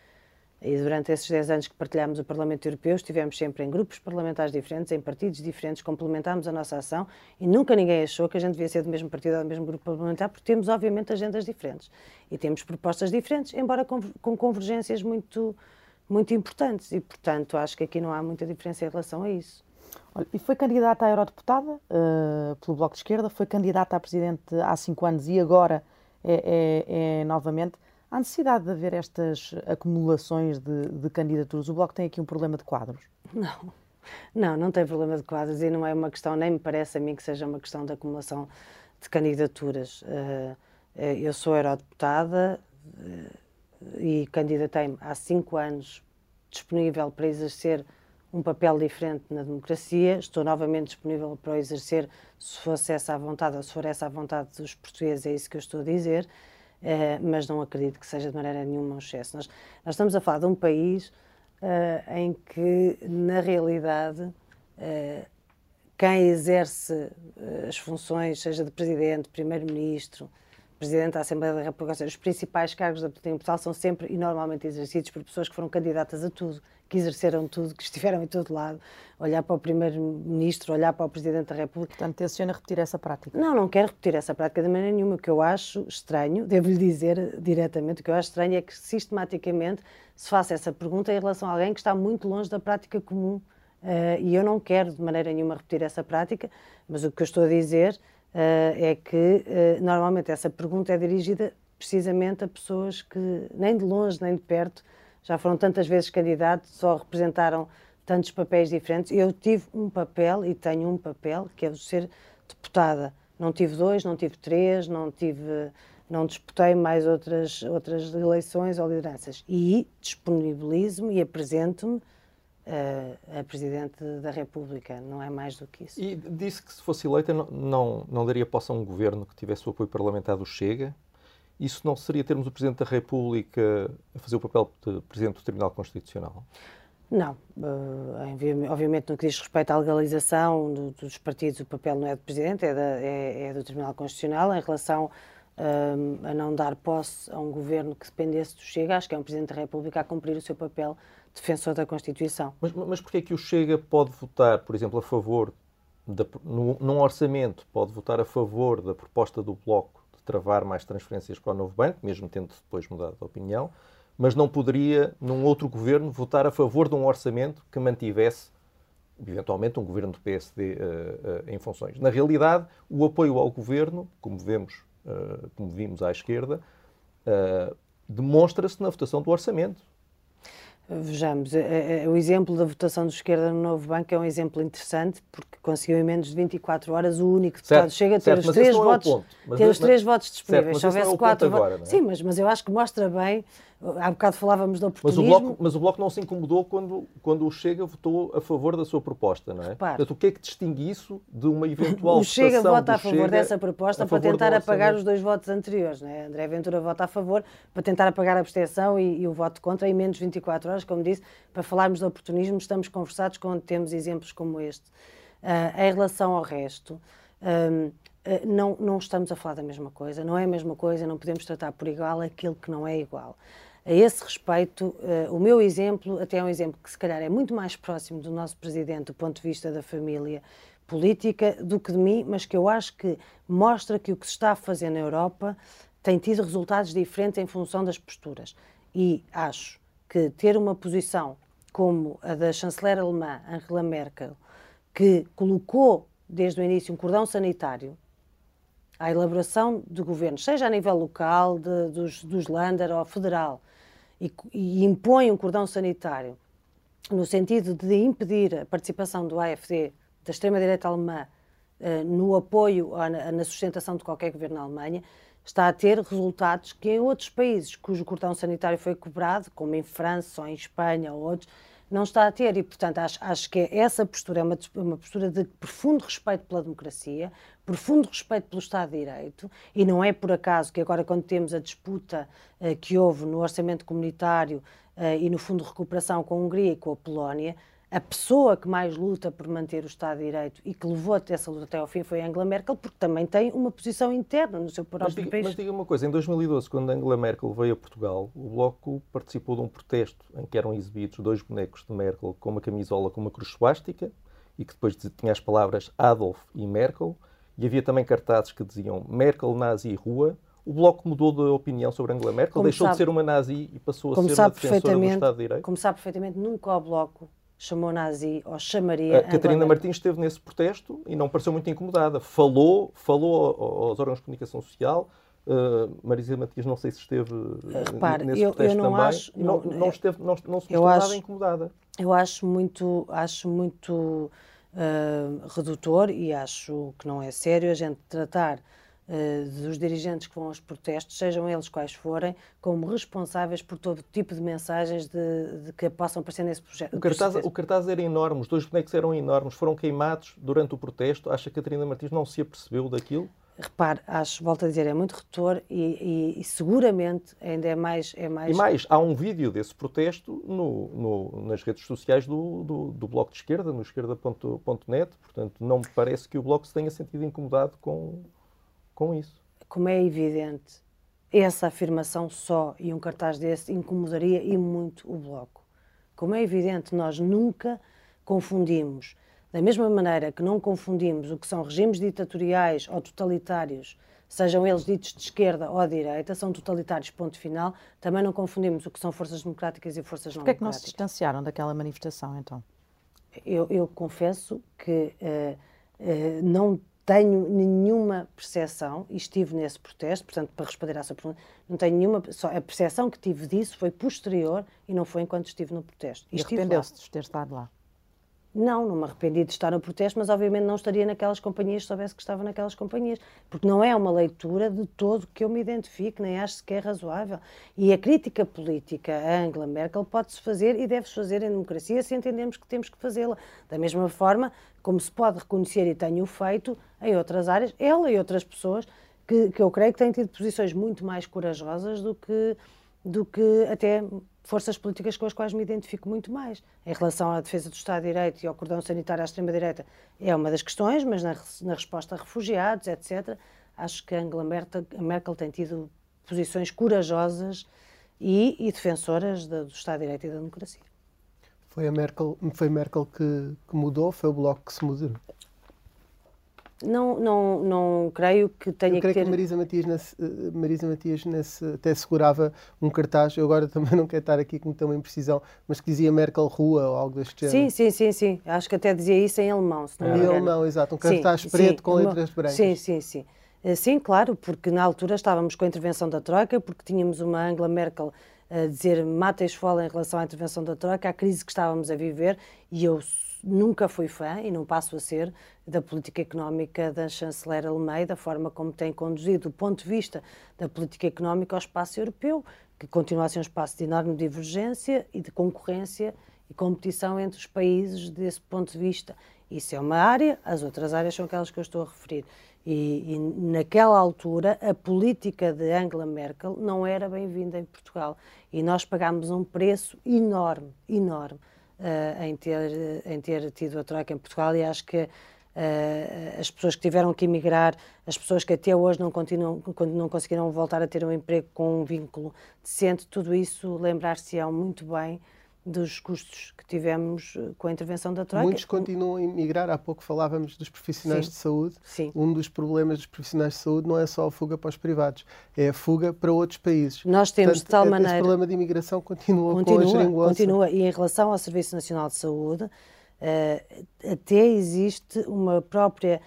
E durante esses 10 anos que partilhámos o Parlamento Europeu, estivemos sempre em grupos parlamentares diferentes, em partidos diferentes, complementámos a nossa ação e nunca ninguém achou que a gente devia ser do mesmo partido ou do mesmo grupo parlamentar, porque temos, obviamente, agendas diferentes e temos propostas diferentes, embora com, com convergências muito, muito importantes e, portanto, acho que aqui não há muita diferença em relação a isso. Olha, e foi candidata a eurodeputada uh, pelo Bloco de Esquerda, foi candidata a presidente há cinco anos e agora é, é, é novamente. Há necessidade de haver estas acumulações de, de, candidaturas? O Bloco tem aqui um problema de quadros? Não, não, não tem problema de quadros e não é uma questão, nem me parece a mim que seja uma questão de acumulação de candidaturas. Uh, eu sou eurodeputada. E candidatei-me há cinco anos disponível para exercer um papel diferente na democracia. Estou novamente disponível para exercer, se fosse essa a vontade ou se for essa a vontade dos portugueses, é isso que eu estou a dizer, uh, mas não acredito que seja de maneira nenhuma um excesso. Nós, nós estamos a falar de um país uh, em que, na realidade, uh, quem exerce as funções, seja de presidente, primeiro-ministro, Presidente da Assembleia da República, ou seja, os principais cargos da política Portugal são sempre e normalmente exercidos por pessoas que foram candidatas a tudo, que exerceram tudo, que estiveram em todo lado, olhar para o Primeiro-Ministro, olhar para o Presidente da República. Portanto, tenciona repetir essa prática? Não, não quero repetir essa prática de maneira nenhuma. O que eu acho estranho, devo-lhe dizer diretamente, o que eu acho estranho é que sistematicamente se faça essa pergunta em relação a alguém que está muito longe da prática comum. Uh, e eu não quero de maneira nenhuma repetir essa prática, mas o que eu estou a dizer é que uh, normalmente essa pergunta é dirigida precisamente a pessoas que nem de longe nem de perto já foram tantas vezes candidatos, só representaram tantos papéis diferentes. Eu tive um papel e tenho um papel que é o de ser deputada. Não tive dois, não tive três, não tive, não disputei mais outras outras eleições ou lideranças. E disponibilizo-me e apresento-me a, Presidente da República, não é mais do que isso. E disse que se fosse eleita não, não, não daria posse a um governo que tivesse o apoio parlamentar do Chega? Isso não seria termos o Presidente da República a fazer o papel de Presidente do Tribunal Constitucional? Não. Uh, obviamente, no que diz respeito à legalização do, dos partidos, o papel não é do Presidente, é, da, é, é do Tribunal Constitucional. Em relação uh, a não dar posse a um governo que dependesse do Chega, acho que é um Presidente da República a cumprir o seu papel defensor da Constituição. Mas, mas porquê é que o Chega pode votar, por exemplo, a favor, da, no, num orçamento, pode votar a favor da proposta do Bloco de travar mais transferências para o novo banco, mesmo tendo depois mudado de opinião, mas não poderia, num outro governo, votar a favor de um orçamento que mantivesse, eventualmente, um governo do PSD uh, uh, em funções. Na realidade, o apoio ao governo, como vemos, uh, como vimos à esquerda, uh, demonstra-se na votação do orçamento. Vejamos, é, é, o exemplo da votação de esquerda no Novo Banco é um exemplo interessante, porque conseguiu em menos de 24 horas o único deputado certo, chega a ter certo, os três votos, é ter os três votos disponíveis. Certo, Se houvesse é quatro votos. É? Sim, mas, mas eu acho que mostra bem Há bocado falávamos do oportunismo. Mas o Bloco, mas o bloco não se incomodou quando, quando o Chega votou a favor da sua proposta, não é? Repare, Portanto, o que é que distingue isso de uma eventual O Chega vota a favor Chega dessa proposta para tentar apagar os dois votos anteriores, não é? André Ventura vota a favor para tentar apagar a abstenção e, e, o voto contra em menos de 24 horas, como disse, para falarmos do oportunismo, estamos conversados quando temos exemplos como este. Uh, em relação ao resto, uh, não, não estamos a falar da mesma coisa, não é a mesma coisa, não podemos tratar por igual aquilo que não é igual. A esse respeito, uh, o meu exemplo, até é um exemplo que se calhar é muito mais próximo do nosso presidente do ponto de vista da família política do que de mim, mas que eu acho que mostra que o que se está a fazer na Europa tem tido resultados diferentes em função das posturas. E acho que ter uma posição como a da chanceler alemã Angela Merkel, que colocou desde o início um cordão sanitário à elaboração de governos, seja a nível local, de, dos, dos Länder ou federal, e, e impõe um cordão sanitário no sentido de impedir a participação do AFD, da extrema-direita alemã, uh, no apoio, na sustentação de qualquer governo na Alemanha, está a ter resultados que em outros países cujo cordão sanitário foi cobrado, como em França ou em Espanha ou outros, não está a ter. E, portanto, acho, acho que essa postura é uma, uma postura de profundo respeito pela democracia, profundo respeito pelo Estado de Direito, e não é por acaso que agora, quando temos a disputa uh, que houve no orçamento comunitário uh, e no Fundo de Recuperação com a Hungria e com a Polónia, a pessoa que mais luta por manter o Estado de Direito e que levou essa luta até ao fim foi Angela Merkel, porque também tem uma posição interna no seu próprio mas diga, país. Mas diga uma coisa, em 2012, quando Angela Merkel veio a Portugal, o Bloco participou de um protesto em que eram exibidos dois bonecos de Merkel com uma camisola com uma cruz suástica e que depois tinha as palavras Adolf e Merkel, e havia também cartazes que diziam Merkel, Nazi, Rua. O Bloco mudou de opinião sobre Angela Merkel, como deixou sabe, de ser uma nazi e passou a ser uma defensora do Estado de Direito? Como sabe perfeitamente, nunca o Bloco chamou nazi ou chamaria. A Catarina Martins esteve nesse protesto e não pareceu muito incomodada. Falou, falou aos órgãos de comunicação social. Uh, Marisa Matias não sei se esteve uh, Repare, nesse eu, protesto eu não também. Acho, não, não, não, esteve, não, não se mostrou nada incomodada. Eu acho muito, acho muito uh, redutor e acho que não é sério a gente tratar eh, dos dirigentes que vão aos protestos, sejam eles quais forem, como responsáveis por todo tipo de mensagens de, de que possam aparecer nesse projeto. O cartaz, o cartaz era enorme, os dois bonecos eram enormes, foram queimados durante o protesto. Acha que a Catarina Martins não se apercebeu daquilo? Repare, acho, volto a dizer, é muito retor e, e, e, seguramente ainda é mais, é mais. E mais, há um vídeo desse protesto no, no, nas redes sociais do, do, do, Bloco de Esquerda, no esquerda.net, portanto, não me parece que o Bloco se tenha sentido incomodado com, com isso. Como é evidente, essa afirmação só e um cartaz desse incomodaria e muito o Bloco. Como é evidente, nós nunca confundimos da mesma maneira que não confundimos o que são regimes ditatoriais ou totalitários, sejam eles ditos de esquerda ou de direita, são totalitários, ponto final, também não confundimos o que são forças democráticas e forças não democráticas. Porquê é que não se distanciaram daquela manifestação, então? Eu, eu confesso que uh, uh, não tenho nenhuma percepção, e estive nesse protesto, portanto, para responder à sua pergunta, não tenho nenhuma, só a percepção que tive disso foi posterior e não foi enquanto estive no protesto. E, e arrependeu-se de ter estado lá? Não, não me arrependi de estar no protesto, mas obviamente não estaria naquelas companhias se soubesse que estava naquelas companhias, porque não é uma leitura de todo que eu me identifique, nem acho sequer razoável. E a crítica política a Angela Merkel pode-se fazer e deve-se fazer em democracia se entendermos que temos que fazê-la. Da mesma forma como se pode reconhecer e tenho feito em outras áreas, ela e outras pessoas que, que eu creio que têm tido posições muito mais corajosas do que, do que até forças políticas com as quais me identifico muito mais. Em relação à defesa do Estado de Direito e ao cordão sanitário à extrema-direita, é uma das questões, mas na, na, resposta a refugiados, etc., acho que Angela Merkel, tem tido posições corajosas e, e defensoras do Estado de Direito e da democracia. Foi a Merkel, foi Merkel que, que mudou? Foi o Bloco que se mudou? Não, não, não creio que tenha eu creio que ter... que Marisa Matias, nesse, eh, Marisa Matias nesse, até segurava um cartaz, eu agora também não quero estar aqui com tanta imprecisão, mas que dizia Merkel Rua ou algo deste género. Sim, sim, sim, sim. Acho que até dizia isso em alemão, se não me engano. Em alemão, exato. Um cartaz sim, preto sim, com letras brancas. Sim, sim, sim. Eh, sim, claro, porque na altura estávamos com a intervenção da Troika, porque tínhamos uma Angela Merkel a dizer mata esfola em relação à intervenção da Troika, à crise que estávamos a viver, e eu nunca fui fã e não passo a ser da política económica da chanceler alemã e da forma como tem conduzido o ponto de vista da política económica ao espaço europeu, que continua a ser um espaço de enorme divergência e de concorrência e competição entre os países desse ponto de vista. Isso é uma área, as outras áreas são aquelas que eu estou a referir. E, e naquela altura, a política de Angela Merkel não era bem-vinda em Portugal. E nós pagámos um preço enorme, enorme uh, em, ter, em ter tido a Troika em Portugal e acho que Uh, as pessoas que tiveram que emigrar, as pessoas que até hoje não, continuam, não conseguiram voltar a ter um emprego com um vínculo decente, tudo isso lembrar-se-ão muito bem dos custos que tivemos eh, com a intervenção da Troika. Muitos continuam a emigrar. Há pouco falávamos dos profissionais Sim. de saúde. Sim. Um dos problemas dos profissionais de saúde não é só a fuga para os privados, é a fuga para outros países. Nós temos Portanto, de tal maneira... Esse problema de imigração continua, continua com a. Continua. E em relação ao Serviço Nacional de Saúde, uh, até existe uma própria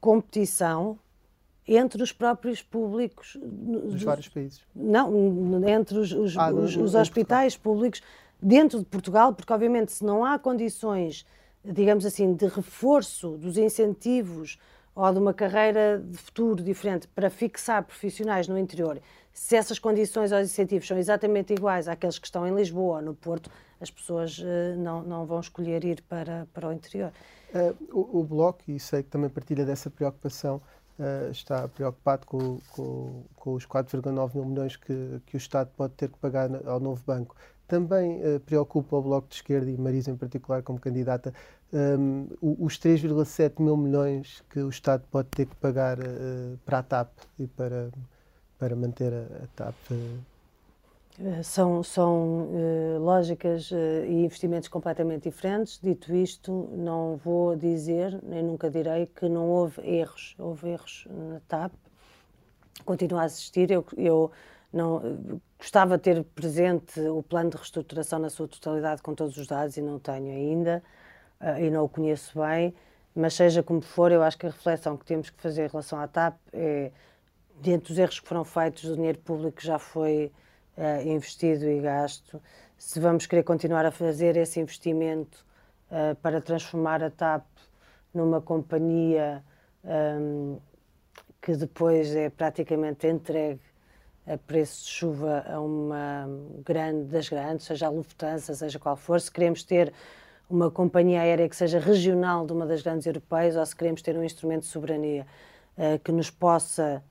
competição entre os próprios públicos dos vários países. Não, entre os, os, ah, os, os hospitais públicos dentro de Portugal, porque obviamente se não há condições, digamos assim, de reforço dos incentivos ou de uma carreira de futuro diferente para fixar profissionais no interior, se essas condições ou incentivos são exatamente iguais àqueles que estão em Lisboa ou no Porto, as pessoas uh, não, não vão escolher ir para, para o interior. Uh, o, o, Bloco, e sei que também partilha dessa preocupação, uh, está preocupado com, com, com os 4,9 mil milhões que, que o Estado pode ter que pagar ao novo banco também uh, preocupa o Bloco de Esquerda e Marisa em particular como candidata um, os 3,7 mil milhões que o Estado pode ter que pagar uh, para a TAP e para, para manter a, a TAP. Uh... São, são lógicas e investimentos completamente diferentes. Dito isto, não vou dizer, nem nunca direi, que não houve erros. Houve erros na TAP. Continua a existir. Eu, eu não, gostava de ter presente o plano de reestruturação na sua totalidade com todos os dados e não tenho ainda uh, e não o conheço bem, mas seja como for, eu acho que a reflexão que temos que fazer em relação à TAP é, dentro dos erros que foram feitos, o dinheiro público já foi uh, investido e gasto, se vamos querer continuar a fazer esse investimento uh, para transformar a TAP numa companhia um, que depois é praticamente entregue a preço de chuva a uma grande das grandes, seja a Lufthansa, seja qual for, se queremos ter uma companhia aérea que seja regional de uma das grandes europeias ou se queremos ter um instrumento de soberania. uh, que nos possa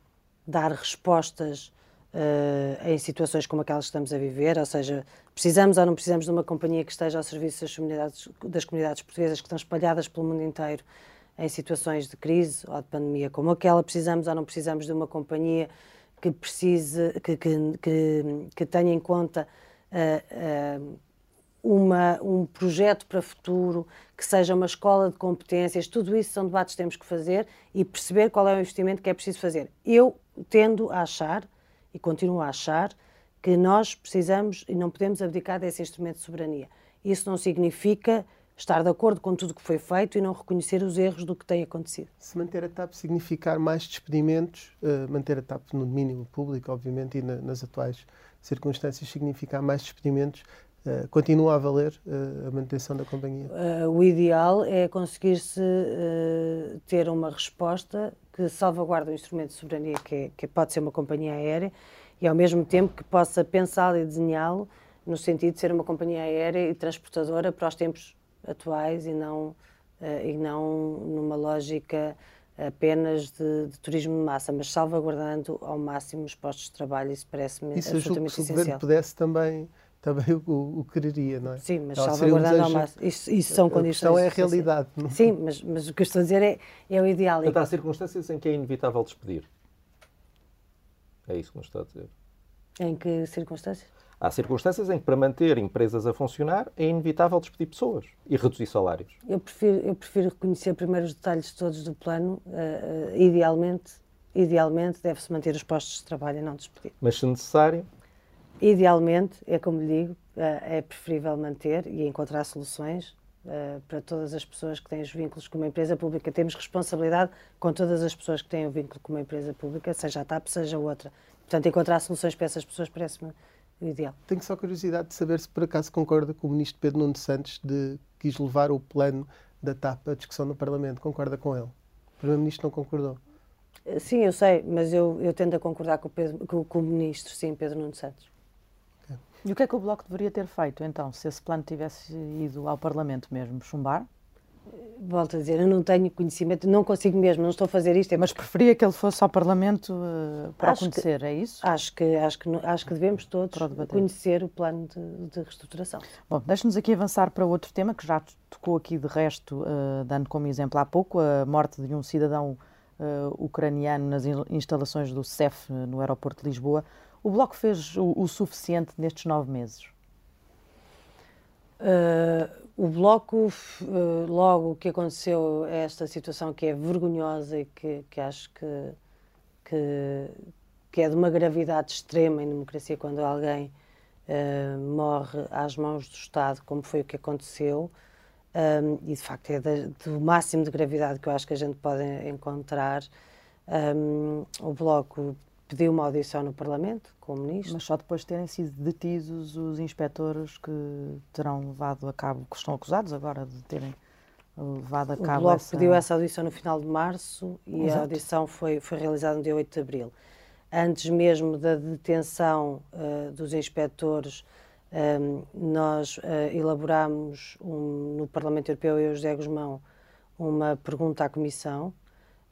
dar respostas uh, em situações como aquelas que estamos a viver, ou seja, precisamos ou não precisamos de uma companhia que esteja ao serviço das comunidades, das comunidades portuguesas que estão espalhadas pelo mundo inteiro em situações de crise ou de pandemia como aquela, precisamos ou não precisamos de uma companhia que precise, que, que, que, que tenha em conta uh, uh, uma, um projeto para futuro, que seja uma escola de competências, tudo isso são debates que temos que fazer e perceber qual é o investimento que é preciso fazer. Eu tendo a achar, e continuo a achar, que nós precisamos e não podemos abdicar desse instrumento de soberania. Isso não significa estar de acordo com tudo o que foi feito e não reconhecer os erros do que tem acontecido. Se manter a TAP significar mais despedimentos, uh, manter a TAP no domínio público, obviamente, e na, nas atuais circunstâncias, significar mais despedimentos, Uh, continua a valer uh, a manutenção da companhia? O ideal é conseguir-se ter uma resposta que salvaguarde o instrumento de soberania, que, é, que, pode ser uma companhia aérea, e ao mesmo tempo que possa pensá-lo e desenhá-lo no sentido de ser uma companhia aérea e transportadora para os tempos atuais e não, e não numa lógica apenas de, de, turismo de massa, mas salvaguardando ao máximo os postos de trabalho, isso parece-me absolutamente essencial. se o governo pudesse também também o, o, quereria, não é? Sim, mas salvaguardando ao máximo. Isso, isso são condições. A é a realidade. Não? É? Sim, mas, mas o que eu estou a dizer é, é o ideal. Portanto, há circunstâncias em que é inevitável despedir. É isso que nos está a dizer. Em que circunstâncias? Há circunstâncias em que, para manter empresas a funcionar, é inevitável despedir pessoas e reduzir salários. Eu prefiro, eu prefiro reconhecer primeiro os detalhes todos do plano. Uh, uh, idealmente, idealmente deve-se manter os postos de trabalho e não despedir. Mas, se necessário, Idealmente, é como lhe digo, eh, é preferível manter e encontrar soluções para todas as pessoas que têm os vínculos com uma empresa pública. Temos responsabilidade com todas as pessoas que têm o vínculo com uma empresa pública, seja a TAP, seja outra. Portanto, encontrar soluções para essas pessoas parece-me o ideal. Tenho só curiosidade de saber se por acaso concorda com o ministro Pedro Nuno Santos de quis levar o plano da TAP à discussão no Parlamento. Concorda com ele? O Primeiro-Ministro não concordou. Eh, sim, eu sei, mas eu, eu tendo a concordar com o, Pedro, com, com o Ministro, sim, Pedro Nuno Santos. E o que é que o Bloco deveria ter feito, então, se esse plano tivesse ido ao Parlamento mesmo? Chumbar? Volto a dizer, eu não tenho conhecimento, não consigo mesmo, não estou a fazer isto. É Mas preferia que ele fosse ao Parlamento uh, para acho conhecer, que, é isso? Acho que, acho, que, acho que devemos todos conhecer o plano de, de reestruturação. Bom, deixe-nos aqui avançar para outro tema que já tocou aqui de resto, uh, dando como exemplo há pouco, a morte de um cidadão uh, ucraniano nas instalações do CEF no aeroporto de Lisboa. O Bloco fez o, o suficiente nestes nove meses? Uh, o Bloco, uh, logo que aconteceu esta situação que é vergonhosa e que, que acho que, que, que, é de uma gravidade extrema em democracia quando alguém uh, morre às mãos do Estado, como foi o que aconteceu, um, e de facto é do máximo de gravidade que eu acho que a gente pode encontrar. Um, o Bloco pediu uma audição no Parlamento com o Ministro. Mas só depois de terem sido detidos os inspectores que terão levado a cabo, que estão acusados agora de terem levado a cabo o Bloco essa... pediu essa audição no final de março e Exato. a audição foi, foi realizada no dia 8 de abril. Antes mesmo da detenção uh, dos inspectores, um, ehm, nós uh, elaborámos um, no Parlamento Europeu e o José Guzmão uma pergunta à Comissão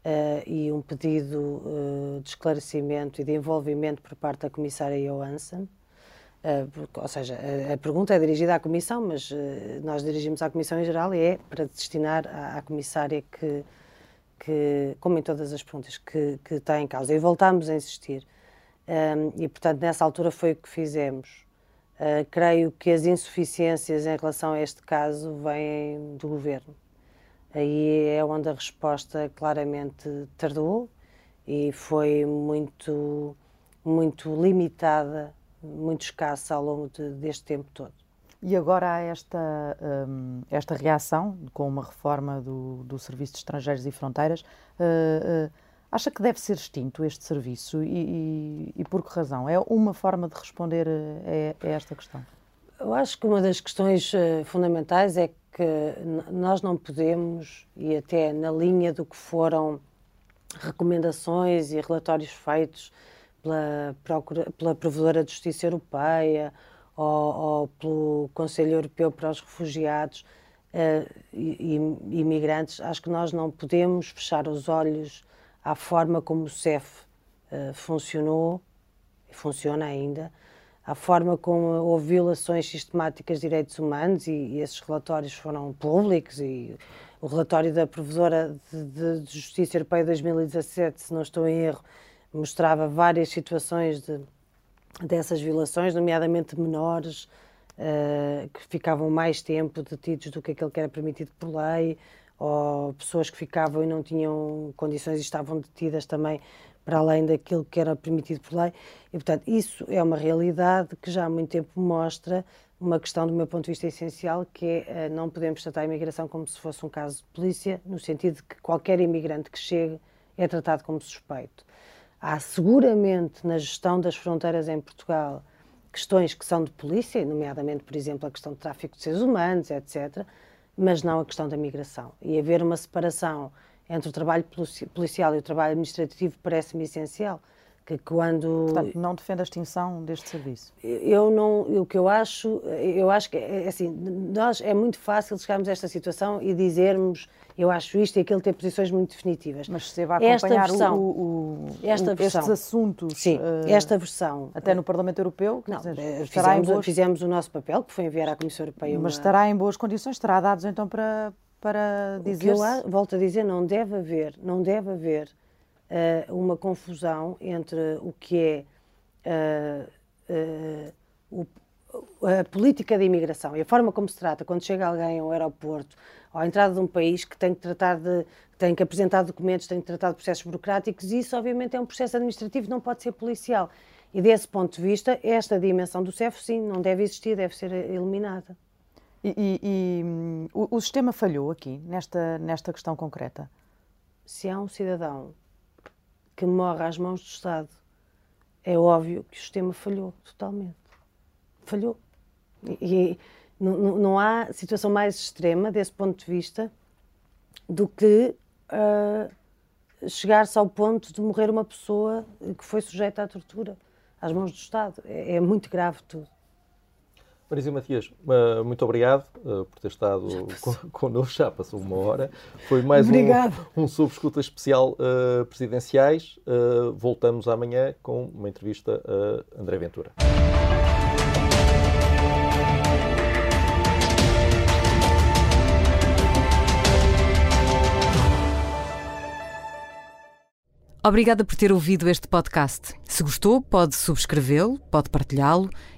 uh, e um pedido uh, de esclarecimento e de envolvimento por parte da comissária Johansson. Uh, ou seja, a, a, pergunta é dirigida à Comissão, mas nós dirigimos à Comissão em geral e é para destinar à, à comissária que, que, como em todas as perguntas, que, que está em causa. E voltámos a insistir. Um, e, portanto, nessa altura foi o que fizemos. Uh, creio que as insuficiências em relação a este caso vêm do governo. Aí é onde a resposta claramente tardou e foi muito, muito limitada, muito escassa ao longo de, deste tempo todo. E agora há esta, um, esta reação com uma reforma do, do Serviço de Estrangeiros e Fronteiras. Uh, uh, acha que deve ser extinto este serviço e, e, e, por que razão? É uma forma de responder a, a esta questão? Eu acho que uma das questões fundamentais é que nós não podemos, e até na linha do que foram recomendações e relatórios feitos pela, Procura, pela Provedora de Justiça Europeia ou, ou, pelo Conselho Europeu para os Refugiados uh, e, e imigrantes, acho que nós não podemos fechar os olhos à forma como o CEF uh, funcionou, e funciona ainda, à forma como houve violações sistemáticas de direitos humanos e, e esses relatórios foram públicos e o relatório da Provedora de, de, Justiça Europeia de 2017, se não estou em erro, mostrava várias situações de, dessas violações, nomeadamente menores uh, que ficavam mais tempo detidos do que aquele que era permitido por lei, ou pessoas que ficavam e não tinham condições e estavam detidas também para além daquilo que era permitido por lei. E, portanto, isso é uma realidade que já há muito tempo mostra uma questão, do meu ponto de vista, essencial, que é eh, não podemos tratar a imigração como se fosse um caso de polícia, no sentido de que qualquer imigrante que chegue é tratado como suspeito. Há seguramente na gestão das fronteiras em Portugal questões que são de polícia, nomeadamente, por exemplo, a questão do tráfico de seres humanos, etc., mas não a questão da migração. E haver uma separação entre o trabalho policial e o trabalho administrativo parece-me essencial. Que quando Portanto, não defende a extinção deste serviço? Eu não, o que eu acho, eu acho que é, é assim, nós é muito fácil chegarmos a esta situação e dizermos eu acho isto e aquilo ter posições muito definitivas. Mas você vai acompanhar versão, o, o, esta o, versão, estes assuntos? Sim, uh, esta versão. Até no Parlamento Europeu? Não, dizer, eh, fizemos, boas... fizemos, o nosso papel, que foi enviar à Comissão Europeia Mas estará em boas condições? Terá dados então para, para dizer. eu volto a dizer, não deve haver, não deve haver uh, uma confusão entre o que é uh, uh, o, a política de imigração e a forma como se trata quando chega alguém ao aeroporto ou à entrada de um país que tem que tratar de tem que apresentar documentos, tem que tratar de processos burocráticos, e isso obviamente é um processo administrativo, não pode ser policial. E desse ponto de vista, esta dimensão do CEF, sim, não deve existir, deve ser eliminada. E, e, e o, o, sistema falhou aqui, nesta, nesta questão concreta? Se há um cidadão que morre às mãos do Estado, é óbvio que o sistema falhou totalmente. Falhou. E, e não, não, há situação mais extrema, desse ponto de vista, do que uh, chegar-se ao ponto de morrer uma pessoa que foi sujeita à tortura às mãos do Estado. É, é muito grave tudo. Marisa Matias, uh, muito obrigado uh, por ter estado connosco, já passou uma hora. Foi mais um, um Sob Escuta especial uh, presidenciais. voltamos amanhã com uma entrevista a André Ventura. Obrigada por ter ouvido este podcast. Se gostou, pode subscrevê-lo, pode partilhá-lo